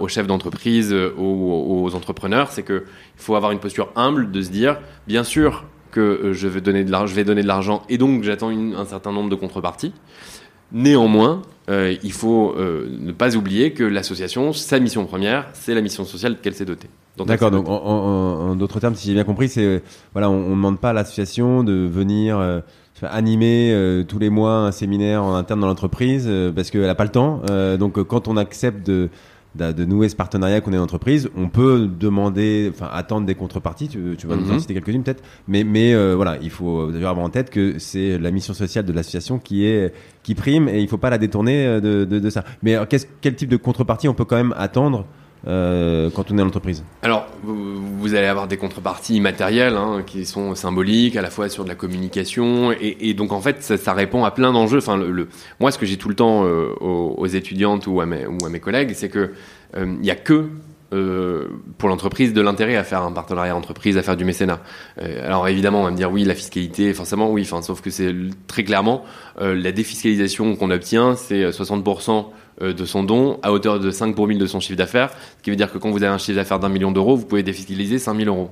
aux chefs d'entreprise, aux, entrepreneurs, c'est qu'il faut avoir une posture humble de se dire, bien sûr que euh, je vais donner de l'argent et donc j'attends un certain nombre de contreparties. Néanmoins, euh, il faut euh, ne pas oublier que l'association, sa mission première, c'est la mission sociale qu'elle s'est dotée. D'accord. Donc, en, d'autres termes, si j'ai bien compris, c'est voilà, on, ne demande pas à l'association de venir animer euh, tous les mois un séminaire en interne dans l'entreprise euh, parce qu'elle n'a pas le temps. Euh, donc quand on accepte de, de, nouer ce partenariat qu'on est une entreprise, on peut demander, enfin attendre des contreparties. Tu, tu vas nous en mhm. citer quelques-unes peut-être, mais mais voilà, il faut d'ailleurs avoir en tête que c'est la mission sociale de l'association qui est qui prime et il faut pas la détourner de, de, de ça. Mais quel type de contrepartie on peut quand même attendre euh, quand on est en entreprise Alors, vous, allez avoir des contreparties immatérielles hein, qui sont symboliques, à la fois sur de la communication, et, donc en fait, ça, répond à plein d'enjeux. Enfin, moi, ce que j'ai tout le temps euh, aux, étudiantes ou à mes, collègues, c'est que euh, il n'y a que pour l'entreprise de l'intérêt à faire un partenariat entreprise, à faire du mécénat. alors évidemment, on va me dire oui, la fiscalité, forcément oui, enfin, sauf que c'est très clairement la défiscalisation qu'on obtient, c'est 60% euh, de son don à hauteur de 5 pour 1000 de son chiffre d'affaires, ce qui veut dire que quand vous avez un chiffre d'affaires d'un million d'euros, vous pouvez défiscaliser 5000 euros.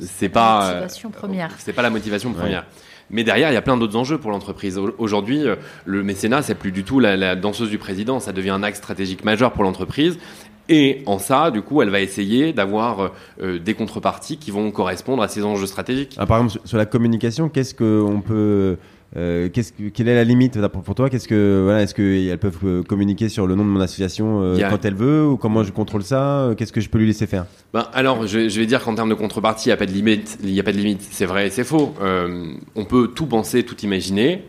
C'est pas la motivation euh, première. C'est pas la motivation première. Mais derrière, il y a plein d'autres enjeux pour l'entreprise. Aujourd'hui, euh, le mécénat, c'est plus du tout la, danseuse du président. Ça devient un axe stratégique majeur pour l'entreprise. Et en ça, du coup, elle va essayer d'avoir des contreparties qui vont correspondre à ces enjeux stratégiques. Ah, par exemple, sur la communication, qu'est-ce qu'on peut euh, quelle est la limite pour toi? Qu'est-ce que voilà, est-ce qu'elles peuvent euh, communiquer sur le nom de mon association euh, quand elles veulent ou comment je contrôle ça Qu'est-ce que je peux lui laisser faire? Ben, alors, je, je, vais dire qu'en termes de contrepartie, il n'y a pas de limite. Il n'y a pas de limite. C'est vrai et c'est faux. on peut tout penser, tout imaginer.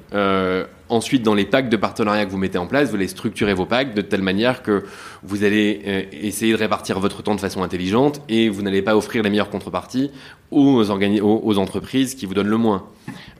Ensuite, dans les packs de partenariat que vous mettez en place, vous allez structurer vos packs de telle manière que vous allez essayer de répartir votre temps de façon intelligente et vous n'allez pas offrir les meilleures contreparties aux, entreprises qui vous donnent le moins.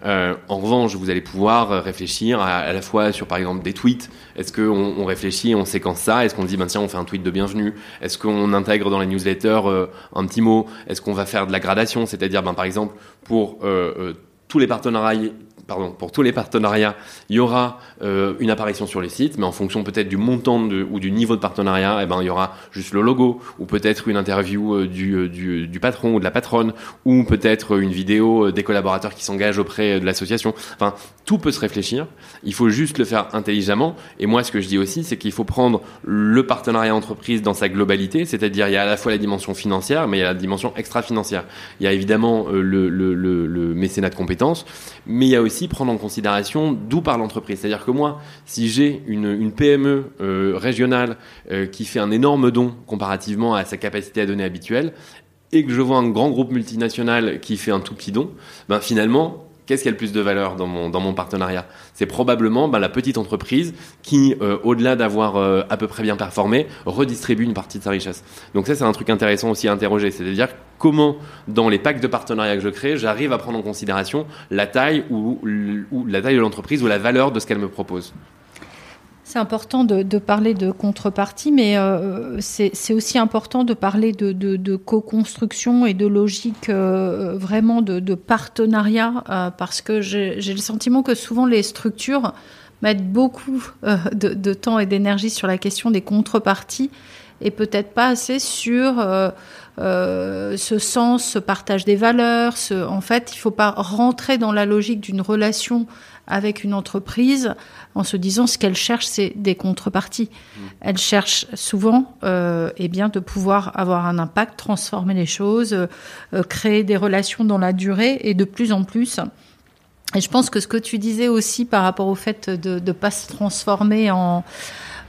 Euh, en revanche, vous allez pouvoir réfléchir à, la fois sur, par exemple, des tweets. Est-ce qu'on on réfléchit, on séquence ça? Est-ce qu'on dit, ben tiens, on fait un tweet de bienvenue? Est-ce qu'on intègre dans la newsletter euh, un petit mot? Est-ce qu'on va faire de la gradation? C'est-à-dire, ben, par exemple, pour euh, tous les partenariats pardon, pour tous les partenariats, il y aura euh, une apparition sur les sites, mais en fonction peut-être du montant ou du niveau de partenariat, eh ben, il y aura juste le logo, ou peut-être une interview euh, du, euh, du, patron ou de la patronne, ou peut-être une vidéo des collaborateurs qui s'engagent auprès de l'association. Enfin, tout peut se réfléchir. Il faut juste le faire intelligemment. Et moi, ce que je dis aussi, c'est qu'il faut prendre le partenariat entreprise dans sa globalité, c'est-à-dire il y a à la fois la dimension financière, mais il y a la dimension extra-financière. Il y a évidemment le, le, le mécénat de compétences, mais il y a aussi prendre en considération d'où part l'entreprise. C'est-à-dire que moi, si j'ai une, PME euh, régionale euh, qui fait un énorme don comparativement à sa capacité à donner habituelle, et que je vois un grand groupe multinational qui fait un tout petit don, ben finalement, Qu'est-ce qui a le plus de valeur dans mon, partenariat? C'est probablement ben, la petite entreprise qui, euh, au-delà d'avoir à peu près bien performé, redistribue une partie de sa richesse. Donc ça, c'est un truc intéressant aussi à interroger. C'est-à-dire comment, dans les packs de partenariat que je crée, j'arrive à prendre en considération la taille de l'entreprise ou la valeur de ce qu'elle me propose. C'est important de, parler de contrepartie, mais euh, c'est aussi important de parler de, co-construction et de logique euh, vraiment de, partenariat, euh, parce que j'ai le sentiment que souvent les structures mettent beaucoup de, temps et d'énergie sur la question des contreparties et peut-être pas assez sur ce sens, ce partage des valeurs. en fait, il ne faut pas rentrer dans la logique d'une relation avec une entreprise en se disant ce qu'elle cherche, c'est des contreparties. Mmh. Elle cherche souvent euh, eh bien, de pouvoir avoir un impact, transformer les choses, euh, créer des relations dans la durée et de plus en plus. Et je pense que ce que tu disais aussi par rapport au fait de ne pas se transformer en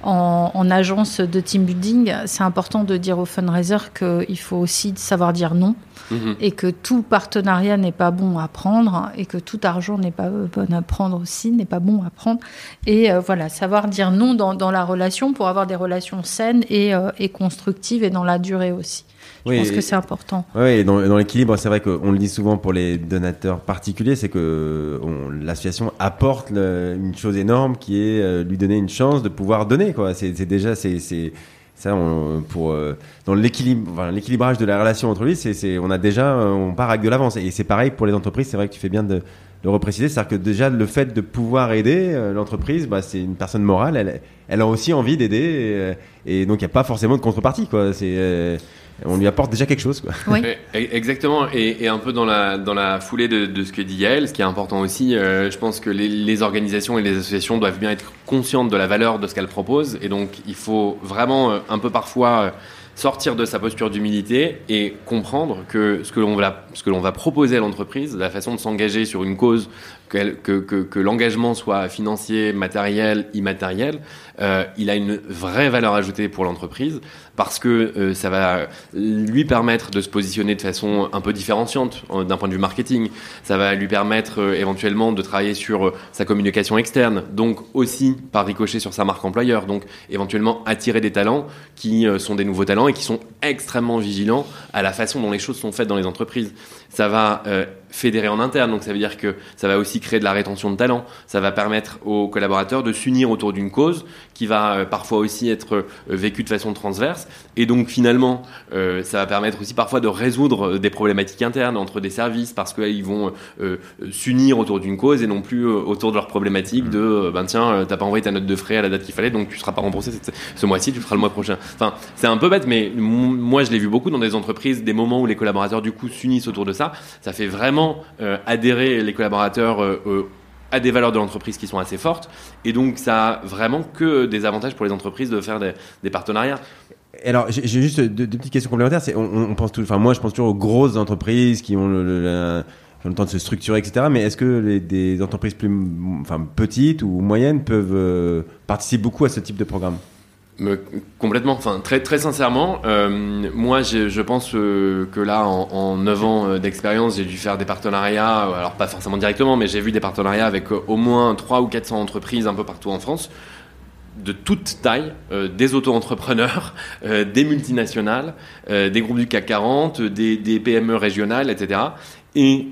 en, agence de team building, c'est important de dire aux fundraisers qu'il faut aussi savoir dire non mhm. et que tout partenariat n'est pas bon à prendre et que tout argent n'est pas bon à prendre aussi, n'est pas bon à prendre. Et euh, voilà, savoir dire non dans, la relation pour avoir des relations saines et, euh, et constructives et dans la durée aussi. Je pense que c'est important. Oui, dans, dans l'équilibre, c'est vrai qu'on le dit souvent pour les donateurs particuliers, c'est que l'association apporte une chose énorme qui est euh, lui donner une chance de pouvoir donner. Quoi. C'est, déjà, c'est, ça, on, pour euh, dans l'équilibre, enfin, l'équilibrage de la relation entre lui, c'est, on a déjà, on part avec de l'avance. Et c'est pareil pour les entreprises. C'est vrai que tu fais bien de le repréciser, c'est-à-dire que déjà le fait de pouvoir aider euh, l'entreprise, bah, c'est une personne morale, elle, elle a aussi envie d'aider, et, euh, et donc il n'y a pas forcément de contrepartie, quoi. C'est euh, on lui apporte déjà quelque chose. Quoi. Oui. Exactement, et, et, un peu dans la, dans la foulée de, de, ce que dit Yael, ce qui est important aussi, je pense que les, les, organisations et les associations doivent bien être conscientes de la valeur de ce qu'elles proposent, et donc il faut vraiment un peu parfois sortir de sa posture d'humilité et comprendre que ce que l'on va, ce que l'on va proposer à l'entreprise, la façon de s'engager sur une cause, que, que, que, que l'engagement soit financier, matériel, immatériel, euh, il a une vraie valeur ajoutée pour l'entreprise parce que euh, ça va lui permettre de se positionner de façon un peu différenciante euh, d'un point de vue marketing. Ça va lui permettre euh, éventuellement de travailler sur sa communication externe, donc aussi par ricochet sur sa marque employeur, donc éventuellement attirer des talents qui sont des nouveaux talents et qui sont extrêmement vigilants à la façon dont les choses sont faites dans les entreprises. Ça va fédérer en interne, donc ça veut dire que ça va aussi créer de la rétention de talents. Ça va permettre aux collaborateurs de s'unir autour d'une cause qui va parfois aussi être vécue de façon transverse et donc finalement, euh, ça va permettre aussi parfois de résoudre euh, des problématiques internes entre des services parce qu'ils vont euh, s'unir autour d'une cause et non plus autour de leurs problématiques de ben tiens, t'as pas envoyé ta note de frais à la date qu'il fallait, donc tu seras pas remboursé ce mois-ci, tu le feras le mois prochain. Enfin, c'est un peu bête, mais moi je l'ai vu beaucoup dans des entreprises, des moments où les collaborateurs du coup s'unissent autour de ça. Fait vraiment adhérer les collaborateurs à des valeurs de l'entreprise qui sont assez fortes. Et donc, ça a vraiment que des avantages pour les entreprises de faire des, partenariats alors, j'ai juste deux, petites questions complémentaires. On, pense tout, enfin, moi, je pense toujours aux grosses entreprises qui ont le, temps de se structurer, etc. Mais est-ce que les, des entreprises plus, enfin, petites ou moyennes peuvent euh, participer beaucoup à ce type de programme? Me, complètement, enfin très très sincèrement, euh, moi je pense euh, que là en, en 9 ans d'expérience j'ai dû faire des partenariats, alors pas forcément directement mais j'ai vu des partenariats avec au moins 3 ou 400 entreprises un peu partout en France de toute taille, euh, des auto-entrepreneurs, euh, des multinationales, euh, des groupes du CAC 40, des, des PME régionales, etc. Et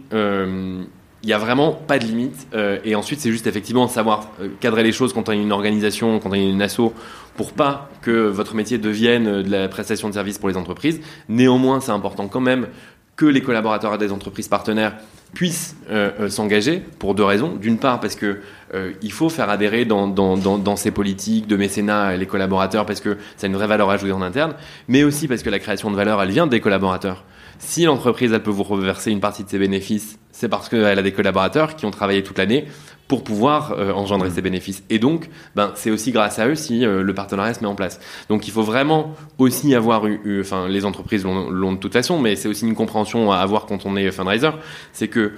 il n'y a vraiment pas de limite. et ensuite, c'est juste effectivement savoir cadrer les choses quand on a une organisation, quand on a une asso, pour pas que votre métier devienne de la prestation de services pour les entreprises. Néanmoins, c'est important quand même que les collaborateurs des entreprises partenaires puissent euh, euh, s'engager pour deux raisons. D'une part, parce que euh, il faut faire adhérer dans, ces politiques de mécénat les collaborateurs parce que ça a une vraie valeur ajoutée en interne, mais aussi parce que la création de valeur, elle vient des collaborateurs. Si l'entreprise, elle peut vous reverser une partie de ses bénéfices, c'est parce qu'elle a des collaborateurs qui ont travaillé toute l'année pour pouvoir euh, engendrer ces bénéfices. Et donc, ben, c'est aussi grâce à eux si euh, le partenariat se met en place. Donc, il faut vraiment aussi avoir eu, enfin, les entreprises l'ont de toute façon, mais c'est aussi une compréhension à avoir quand on est fundraiser, c'est que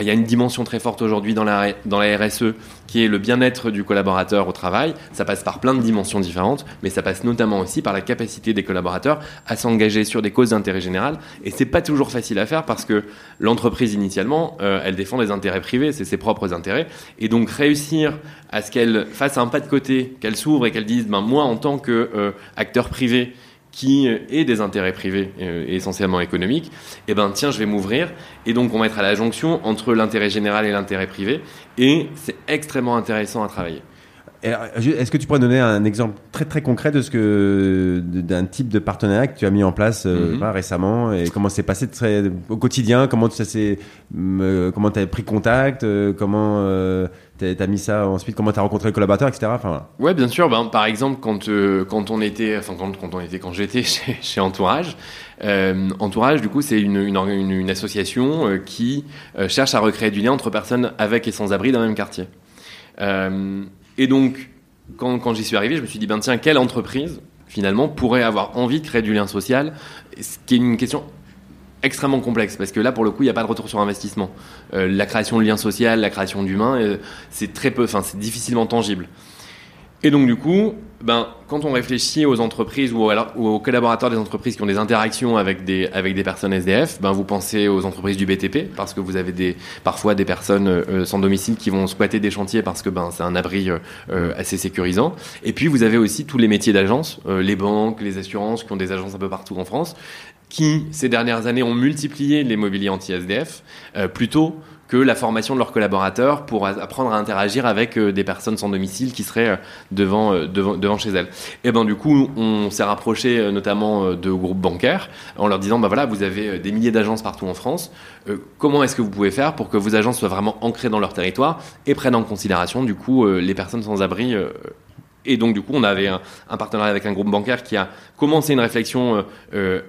il y a une dimension très forte aujourd'hui dans la, RSE qui est le bien-être du collaborateur au travail. Ça passe par plein de dimensions différentes, mais ça passe notamment aussi par la capacité des collaborateurs à s'engager sur des causes d'intérêt général. Et c'est pas toujours facile à faire parce que l'entreprise initialement, euh, elle défend des intérêts privés, c'est ses propres intérêts. Et donc réussir à ce qu'elle fasse un pas de côté, qu'elle s'ouvre et qu'elle dise, ben moi en tant que euh, privé, qui est des intérêts privés euh, essentiellement économiques, et eh ben tiens, je vais m'ouvrir et donc on va être à la jonction entre l'intérêt général et l'intérêt privé et c'est extrêmement intéressant à travailler. Est-ce que tu pourrais donner un exemple très très concret de ce que d'un type de partenariat que tu as mis en place euh, mhm. récemment et comment c'est passé très, au quotidien? Comment ça s'est euh, comment tu as pris contact euh, Comment tu as, mis ça ensuite Comment tu as rencontré le collaborateur, etc. Enfin, Ouais, bien sûr. Ben, par exemple, quand quand on était, enfin quand, quand on était, quand j'étais chez, Entourage. Entourage, du coup, c'est une, une, association qui cherche à recréer du lien entre personnes avec et sans abri le même quartier. Et donc, quand, quand j'y suis arrivé, je me suis dit, ben tiens, quelle entreprise, finalement, pourrait avoir envie de créer du lien social? Ce qui est une question extrêmement complexe parce que là pour le coup il n'y a pas de retour sur investissement. Euh, la création de lien social la création d'humain euh, c'est très peu enfin c'est difficilement tangible. Et donc du coup, ben, quand on réfléchit aux entreprises ou, alors, aux collaborateurs des entreprises qui ont des interactions avec des, avec des personnes SDF, ben, vous pensez aux entreprises du BTP parce que vous avez des, parfois des personnes euh, sans domicile qui vont squatter des chantiers parce que ben, c'est un abri assez sécurisant. Et puis vous avez aussi tous les métiers d'agence, les banques, les assurances qui ont des agences un peu partout en France qui, ces dernières années, ont multiplié les mobiliers anti-SDF, plutôt que la formation de leurs collaborateurs pour apprendre à interagir avec euh, des personnes sans domicile qui seraient euh, devant, euh, devant, devant chez elles. Et ben du coup, on s'est rapproché notamment de groupes bancaires en leur disant, bah voilà, vous avez des milliers d'agences partout en France. comment est-ce que vous pouvez faire pour que vos agences soient vraiment ancrées dans leur territoire et prennent en considération du coup les personnes sans abri et donc, du coup, on avait un, partenariat avec un groupe bancaire qui a commencé une réflexion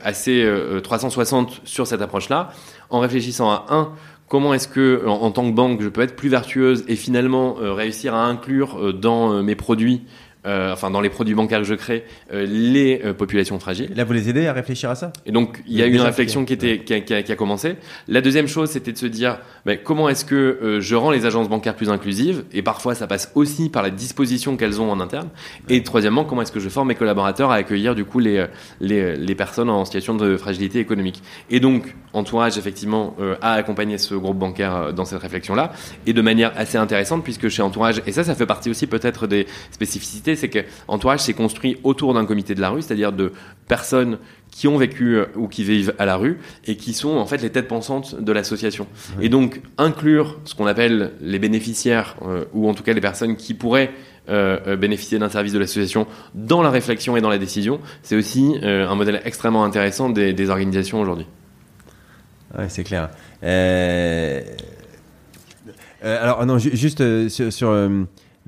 assez 360 sur cette approche-là, en réfléchissant à un comment est-ce que, en, tant que banque, je peux être plus vertueuse et finalement euh, réussir à inclure euh, dans euh, mes produits euh, enfin dans les produits bancaires que je crée, euh, les euh, populations fragiles. Là, vous les aidez à réfléchir à ça? Et donc, il y a eu une réflexion qui, était, qui a, qui, a, qui, a, commencé. La deuxième chose, c'était de se dire, ben, comment est-ce que je rends les agences bancaires plus inclusives? Et parfois, ça passe aussi par la disposition qu'elles ont en interne. Et troisièmement, comment est-ce que je forme mes collaborateurs à accueillir du coup les, les, les personnes en situation de fragilité économique? Et donc, Entourage, effectivement, a accompagné ce groupe bancaire dans cette réflexion-là, et de manière assez intéressante, puisque chez Entourage, et ça, ça fait partie aussi peut-être des spécificités c'est que Entourage s'est construit autour d'un comité de la rue, c'est-à-dire de personnes qui ont vécu euh, ou qui vivent à la rue et qui sont en fait les têtes pensantes de l'association. Et donc inclure ce qu'on appelle les bénéficiaires euh, ou en tout cas les personnes qui pourraient euh, bénéficier d'un service de l'association dans la réflexion et dans la décision, c'est aussi un modèle extrêmement intéressant des, organisations aujourd'hui. Oui, c'est clair. alors non, juste sur, sur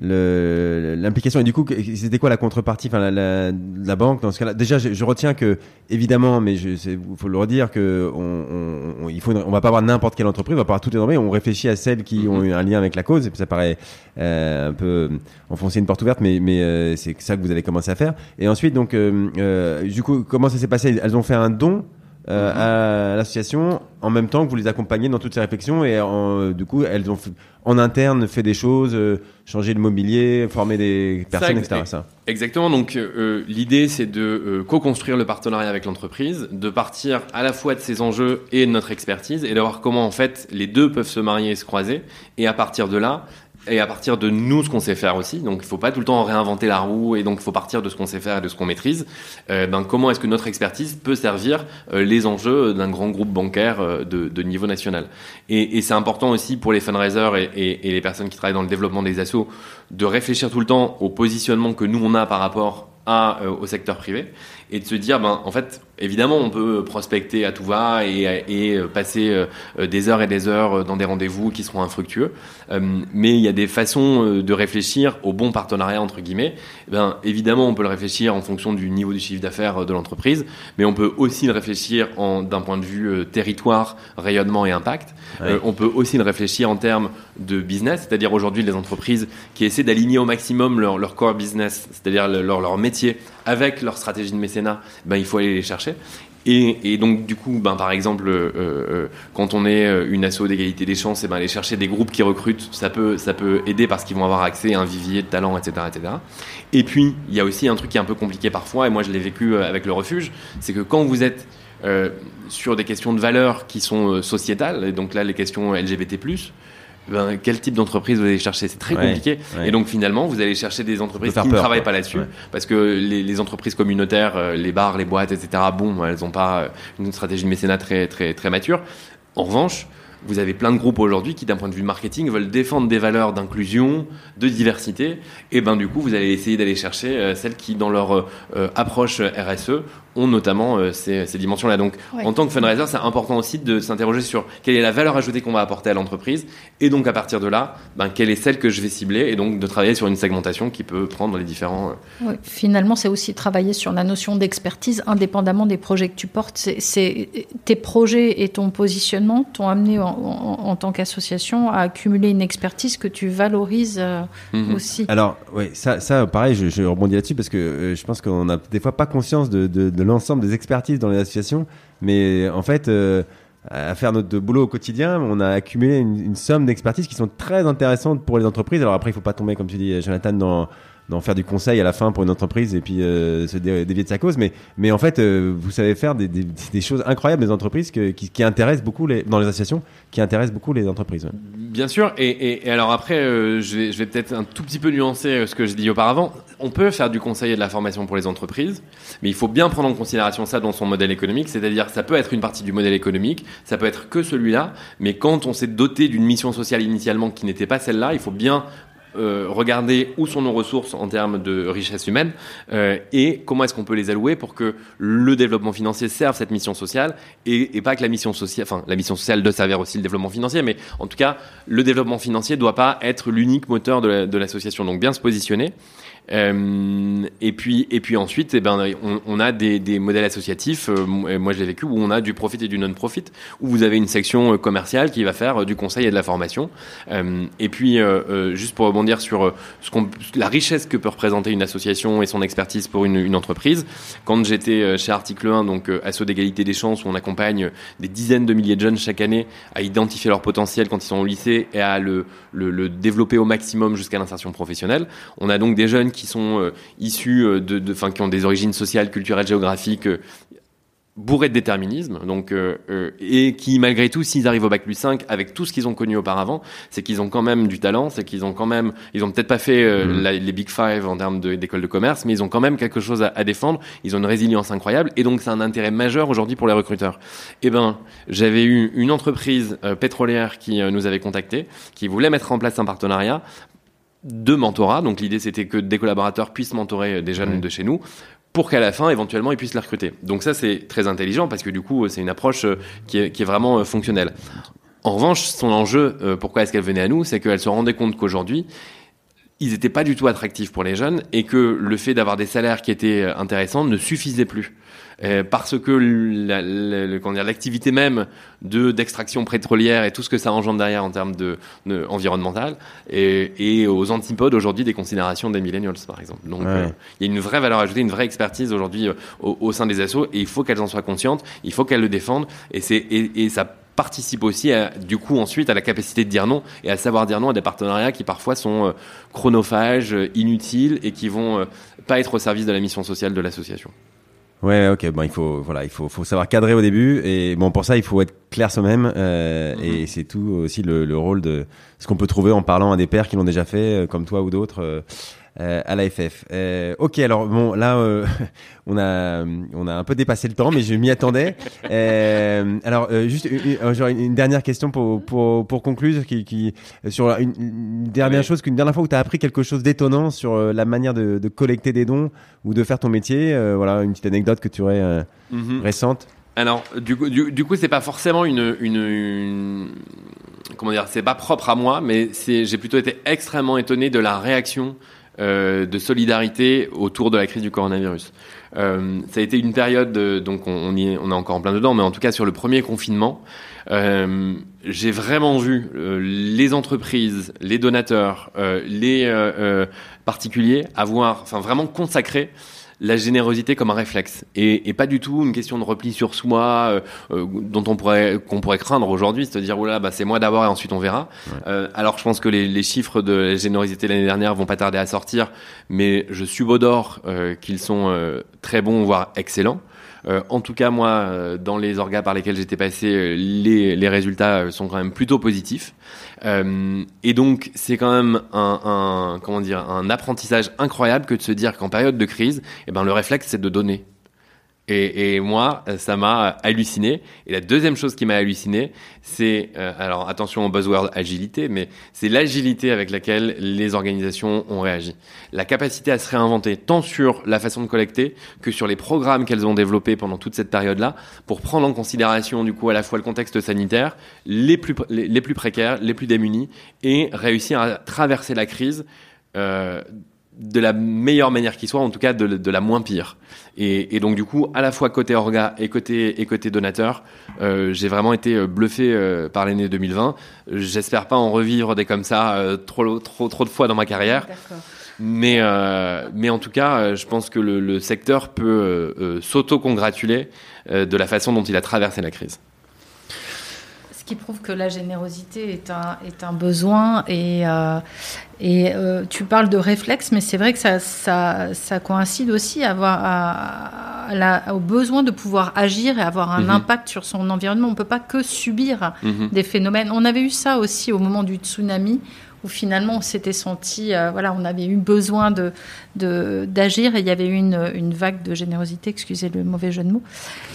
l'implication et du coup c'était quoi la contrepartie enfin la, la, banque dans ce cas-là? Déjà je, retiens que évidemment mais il faut le redire que on, on, il faut on va pas avoir n'importe quelle entreprise on va pas avoir toutes les entreprises on réfléchit à celles qui ont eu un lien avec la cause et puis ça paraît euh, un peu enfoncer une porte ouverte mais mais euh, c'est ça que vous avez commencé à faire. Et ensuite donc euh, euh du coup comment ça s'est passé? Elles ont fait un don euh, à l'association en même temps que vous les accompagnez dans toutes ces réflexions et en, du coup elles ont en interne fait des choses, euh, changer le mobilier, former des personnes, etc. Ça. Exactement. Donc euh, l'idée c'est de co-construire le partenariat avec l'entreprise, de partir à la fois de ses enjeux et de notre expertise et de voir comment en fait les deux peuvent se marier et se croiser et à partir de là et à partir de nous ce qu'on sait faire aussi. Donc il faut pas tout le temps réinventer la roue et donc il faut partir de ce qu'on sait faire et de ce qu'on maîtrise. Euh, ben, comment est-ce que notre expertise peut servir euh, les enjeux d'un grand groupe bancaire euh, de, niveau national Et, c'est important aussi pour les fundraisers et, et, les personnes qui travaillent dans le développement des assos de réfléchir tout le temps au positionnement que nous on a par rapport euh, au secteur privé et de se dire, ben, en fait, évidemment, on peut prospecter à tout va et, et passer euh, des heures et des heures dans des rendez-vous qui seront infructueux. Euh, mais il y a des façons de réfléchir au bon partenariat, entre guillemets. Eh ben, évidemment, on peut le réfléchir en fonction du niveau du chiffre d'affaires de l'entreprise, mais on peut aussi le réfléchir d'un point de vue territoire, rayonnement et impact. on peut aussi le réfléchir en termes de business, c'est-à-dire aujourd'hui les entreprises qui essaient d'aligner au maximum leur, leur core business, c'est-à-dire leur, leur métier avec leur stratégie de mécénat, ben, il faut aller les chercher. Et, donc du coup, ben, par exemple, euh, euh, quand on est euh, une asso d'égalité des chances, et ben, aller chercher des groupes qui recrutent, ça peut, ça peut aider parce qu'ils vont avoir accès à un vivier de talents, etc., etc. Et puis, il y a aussi un truc qui est un peu compliqué parfois, et moi je l'ai vécu avec le refuge, c'est que quand vous êtes sur des questions de valeurs qui sont sociétales, et donc là les questions LGBT+, ben, quel type d'entreprise vous allez chercher? C'est très compliqué. Et donc finalement, vous allez chercher des entreprises qui ne travaillent pas là-dessus, parce que les, les, entreprises communautaires, euh, les bars, les boîtes, etc. Bon, elles n'ont pas une stratégie de mécénat très très très mature. En revanche, vous avez plein de groupes aujourd'hui qui, d'un point de vue marketing, veulent défendre des valeurs d'inclusion, de diversité. Et ben du coup, vous allez essayer d'aller chercher euh, celles qui, dans leur euh, approche RSE, ont notamment euh, ces, ces dimensions-là. Donc, en tant que fundraiser, c'est important aussi de s'interroger sur quelle est la valeur ajoutée qu'on va apporter à l'entreprise, et donc à partir de là, ben, quelle est celle que je vais cibler, et donc de travailler sur une segmentation qui peut prendre les différents. Euh, finalement, c'est aussi travailler sur la notion d'expertise, indépendamment des projets que tu portes. C'est tes projets et ton positionnement t'ont amené en, en, tant qu'association à accumuler une expertise que tu valorises euh, mhm. aussi. Alors, oui, ça, ça pareil, je, je rebondis là-dessus parce que je pense qu'on n'a des fois pas conscience de, de, de l'ensemble des expertises dans les associations. Mais en fait, euh, à faire notre boulot au quotidien, on a accumulé une, somme d'expertises qui sont très intéressantes pour les entreprises. Alors après, il faut pas tomber, comme tu dis, Jonathan, dans d'en faire du conseil à la fin pour une entreprise et puis euh, se dévier de sa cause. Mais, mais en fait, euh, vous savez faire des, choses incroyables des entreprises qui, intéressent beaucoup dans les associations, qui intéressent beaucoup les entreprises. Bien sûr. Et, et, alors après, euh, je vais, je vais peut-être un tout petit peu nuancer ce que j'ai dit auparavant. On peut faire du conseil et de la formation pour les entreprises, mais il faut bien prendre en considération ça dans son modèle économique. C'est-à-dire, ça peut être une partie du modèle économique, ça peut être que celui-là, mais quand on s'est doté d'une mission sociale initialement qui n'était pas celle-là, il faut bien euh, regarder où sont nos ressources en termes de richesse humaine euh, et comment est-ce qu'on peut les allouer pour que le développement financier serve cette mission sociale et, et, pas que la mission sociale, enfin la mission sociale doit servir aussi le développement financier, mais en tout cas le développement financier doit pas être l'unique moteur de l'association. Donc bien se positionner. Euh, et puis et puis ensuite, eh ben on, a des, modèles associatifs. Euh, moi, je l'ai vécu où on a du profit et du non-profit, où vous avez une section euh, commerciale qui va faire du conseil et de la formation. et puis juste pour rebondir sur la richesse que peut représenter une association et son expertise pour une, entreprise. Quand j'étais chez Article 1, donc assaut d'égalité des chances, où on accompagne des dizaines de milliers de jeunes chaque année à identifier leur potentiel quand ils sont au lycée et à le développer au maximum jusqu'à l'insertion professionnelle. On a donc des jeunes qui sont euh, issus euh, de, de qui ont des origines sociales, culturelles, géographiques euh, bourrés de déterminisme, donc et qui malgré tout, s'ils arrivent au bac plus 5 avec tout ce qu'ils ont connu auparavant, c'est qu'ils ont quand même du talent, c'est qu'ils ont quand même, ils ont peut-être pas fait mmh. les big five en termes d'école de, commerce, mais ils ont quand même quelque chose à, défendre. Ils ont une résilience incroyable et donc c'est un intérêt majeur aujourd'hui pour les recruteurs. Eh ben, j'avais eu une entreprise pétrolière qui nous avait contacté, qui voulait mettre en place un partenariat de mentorat. Donc l'idée c'était que des collaborateurs puissent mentorer des jeunes de chez nous pour qu'à la fin, éventuellement, ils puissent les recruter. Donc ça, c'est très intelligent parce que du coup, c'est une approche euh, qui est, qui est vraiment euh, fonctionnelle. En revanche, son enjeu, euh, pourquoi est-ce qu'elle venait à nous, c'est qu'elle se rendait compte qu'aujourd'hui, ils n'étaient pas du tout attractifs pour les jeunes et que le fait d'avoir des salaires qui étaient intéressants ne suffisait plus. Euh, parce que l'activité même de d'extraction pétrolière et tout ce que ça engendre derrière en termes de, de environnemental et, aux antipodes aujourd'hui des considérations des millennials par exemple. Donc euh, il y a une vraie valeur ajoutée, une vraie expertise aujourd'hui euh, au, sein des assos et il faut qu'elles en soient conscientes, il faut qu'elles le défendent et c'est et, et ça participe aussi à, du coup ensuite à la capacité de dire non et à savoir dire non à des partenariats qui parfois sont chronophages, inutiles et qui vont pas être au service de la mission sociale de l'association. Ouais, ok. Bon, il faut, voilà, il faut, faut savoir cadrer au début. Et bon, pour ça, il faut être clair soi-même. Euh, mhm. Et c'est tout aussi le, le, rôle de ce qu'on peut trouver en parlant à des pères qui l'ont déjà fait, euh, comme toi ou d'autres. Euh, à l'AFF. Euh, ok, alors bon, là, euh, on a on a un peu dépassé le temps, mais je m'y attendais. Euh, alors, juste une, une, dernière question pour pour, pour conclure, qui, qui sur une, une dernière chose, qu'une dernière fois où tu as appris quelque chose d'étonnant sur la manière de, de, collecter des dons ou de faire ton métier. voilà, une petite anecdote que tu aurais mhm. récente. Alors, du coup, du, du coup, c'est pas forcément une, une, une comment dire, c'est pas propre à moi, mais j'ai plutôt été extrêmement étonné de la réaction de solidarité autour de la crise du coronavirus. Euh, ça a été une période, donc on, y est, on est encore en plein dedans, mais en tout cas sur le premier confinement, euh, j'ai vraiment vu euh, les entreprises, les donateurs, euh, les particuliers avoir, enfin vraiment consacré la générosité comme un réflexe et, et, pas du tout une question de repli sur soi euh, euh, dont on pourrait qu'on pourrait craindre aujourd'hui, c'est-à-dire là bah c'est moi d'abord et ensuite on verra. Euh, alors je pense que les, les chiffres de la générosité l'année dernière vont pas tarder à sortir, mais je subodore euh, qu'ils sont très bons voire excellents. en tout cas, moi, dans les orgas par lesquels j'étais passé, les, les, résultats sont quand même plutôt positifs. Euh, et donc, c'est quand même un, un, comment dire, un apprentissage incroyable que de se dire qu'en période de crise, eh ben, le réflexe, c'est de donner. Et, moi, ça m'a halluciné. Et la deuxième chose qui m'a halluciné, c'est, euh, alors attention au buzzword agilité, mais c'est l'agilité avec laquelle les organisations ont réagi. La capacité à se réinventer, tant sur la façon de collecter que sur les programmes qu'elles ont développés pendant toute cette période-là, pour prendre en considération du coup à la fois le contexte sanitaire, les plus, précaires, les plus démunis, et réussir à traverser la crise. Euh, de la meilleure manière qui soit, en tout cas de, de la moins pire. Et, et, donc du coup, à la fois côté orga et côté et côté donateur, euh, j'ai vraiment été euh, bluffé euh, par l'année 2020. J'espère pas en revivre des comme ça euh, trop trop trop de fois dans ma carrière. Mais euh, mais en tout cas, je pense que le, le secteur peut s'auto-congratuler de la façon dont il a traversé la crise qui prouve que la générosité est un, est un besoin. Et, euh, et euh, tu parles de réflexe, mais c'est vrai que ça, ça, ça coïncide aussi avoir, à, la, au besoin de pouvoir agir et avoir un Mhm. impact sur son environnement. On ne peut pas que subir Mhm. des phénomènes. On avait eu ça aussi au moment du tsunami, où finalement on s'était senti, euh, voilà, on avait eu besoin de d'agir et il y avait eu une, vague de générosité, excusez le mauvais jeu de mots.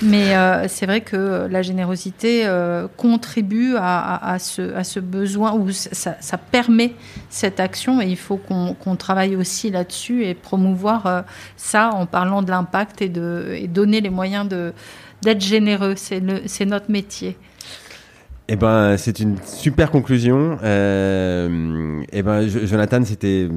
Mais euh, c'est vrai que la générosité euh, contribue à, ce, besoin, ou ça, permet cette action et il faut qu'on travaille aussi là-dessus et promouvoir ça en parlant de l'impact et, de, donner les moyens d'être généreux. C'est notre métier. Eh ben, c'est une super conclusion. Euh, eh ben, Jo- Jonathan, c'était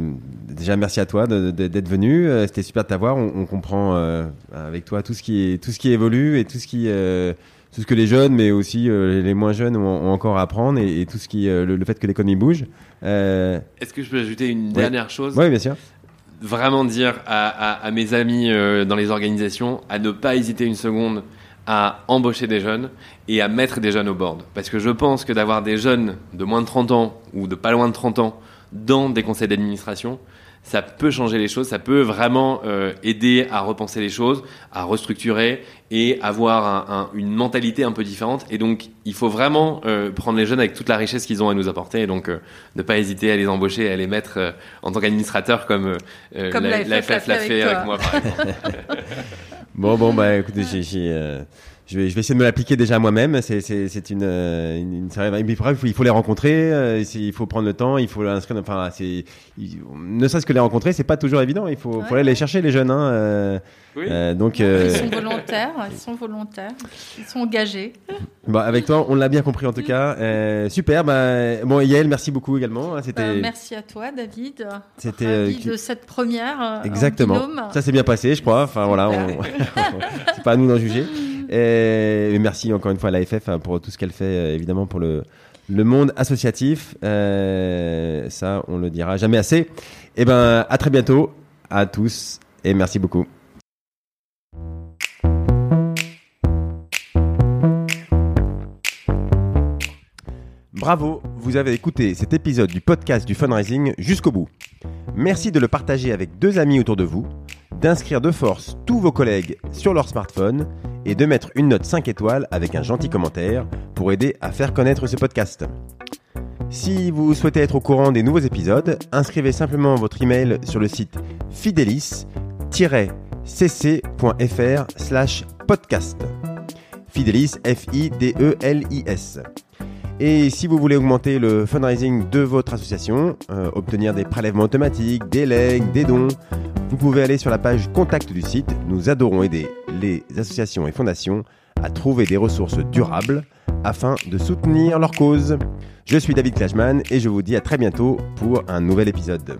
déjà merci à toi d'être venu. Euh, C'était super de t'avoir. On, on comprend euh, avec toi tout ce qui est tout ce qui évolue et tout ce qui euh, tout ce que les jeunes, mais aussi les moins jeunes ont, ont encore à apprendre et, et tout ce qui le, le fait que l'économie bouge. Est-ce que je peux ajouter une Ouais. dernière chose? Oui, bien sûr. Vraiment dire à, à- à mes amis euh, dans les organisations à ne pas hésiter une seconde à embaucher des jeunes et à mettre des jeunes au board. Parce que je pense que d'avoir des jeunes de moins de 30 ans ou de pas loin de 30 ans dans des conseils d'administration, ça peut changer les choses, ça peut vraiment euh, aider à repenser les choses, à restructurer et avoir un- un- une mentalité un peu différente. Et donc, il faut vraiment euh, prendre les jeunes avec toute la richesse qu'ils ont à nous apporter. Et donc, euh, ne pas hésiter à les embaucher et à les mettre en tant qu'administrateur comme, Comme la, l'AFF l'a fait avec, toi. moi, par exemple. Bon, bon, bah, écoutez, j'ai, euh, je vais, je vais essayer de me l'appliquer déjà moi-même. C'est, c'est, c'est une, euh, une, une- après, il faut, il faut les rencontrer. euh, il faut prendre le temps. Il faut l'inscrire. Enfin, c'est, ne serait-ce que les rencontrer, c'est pas toujours évident. Il faut, aller les chercher les jeunes. Hein, euh, Oui. euh, donc, euh, Ils sont volontaires, ils sont volontaires, ils sont engagés. bah, avec toi, on l'a bien compris en tout cas. Euh, super. Bah, bon, Yael, merci beaucoup également. hein, C'était, Euh, merci à toi, David. C'était, euh, de cette première. en Exactement. Ça s'est bien passé, je crois. Enfin voilà, on... c'est pas à nous d'en juger. Et merci encore une fois à l'AFF hein, pour tout ce qu'elle fait, euh, évidemment pour le monde associatif. Euh, ça, on le dira jamais assez. Et ben, à très bientôt à tous et merci beaucoup. Bravo, vous avez écouté cet épisode du podcast du fundraising jusqu'au bout. Merci de le partager avec deux amis autour de vous, d'inscrire de force tous vos collègues sur leur smartphone et de mettre une note 5 étoiles avec un gentil commentaire pour aider à faire connaître ce podcast. Si vous souhaitez être au courant des nouveaux épisodes, inscrivez simplement votre email sur le site fidelis-cc.fr slash podcast. Fidelis, F-I-D-E-L-I-S. Et si vous voulez augmenter le fundraising de votre association, euh, obtenir des prélèvements automatiques, des legs, des dons, vous pouvez aller sur la page contact du site. Nous adorons aider les associations et fondations à trouver des ressources durables afin de soutenir leur cause. Je suis David Klajman et je vous dis à très bientôt pour un nouvel épisode.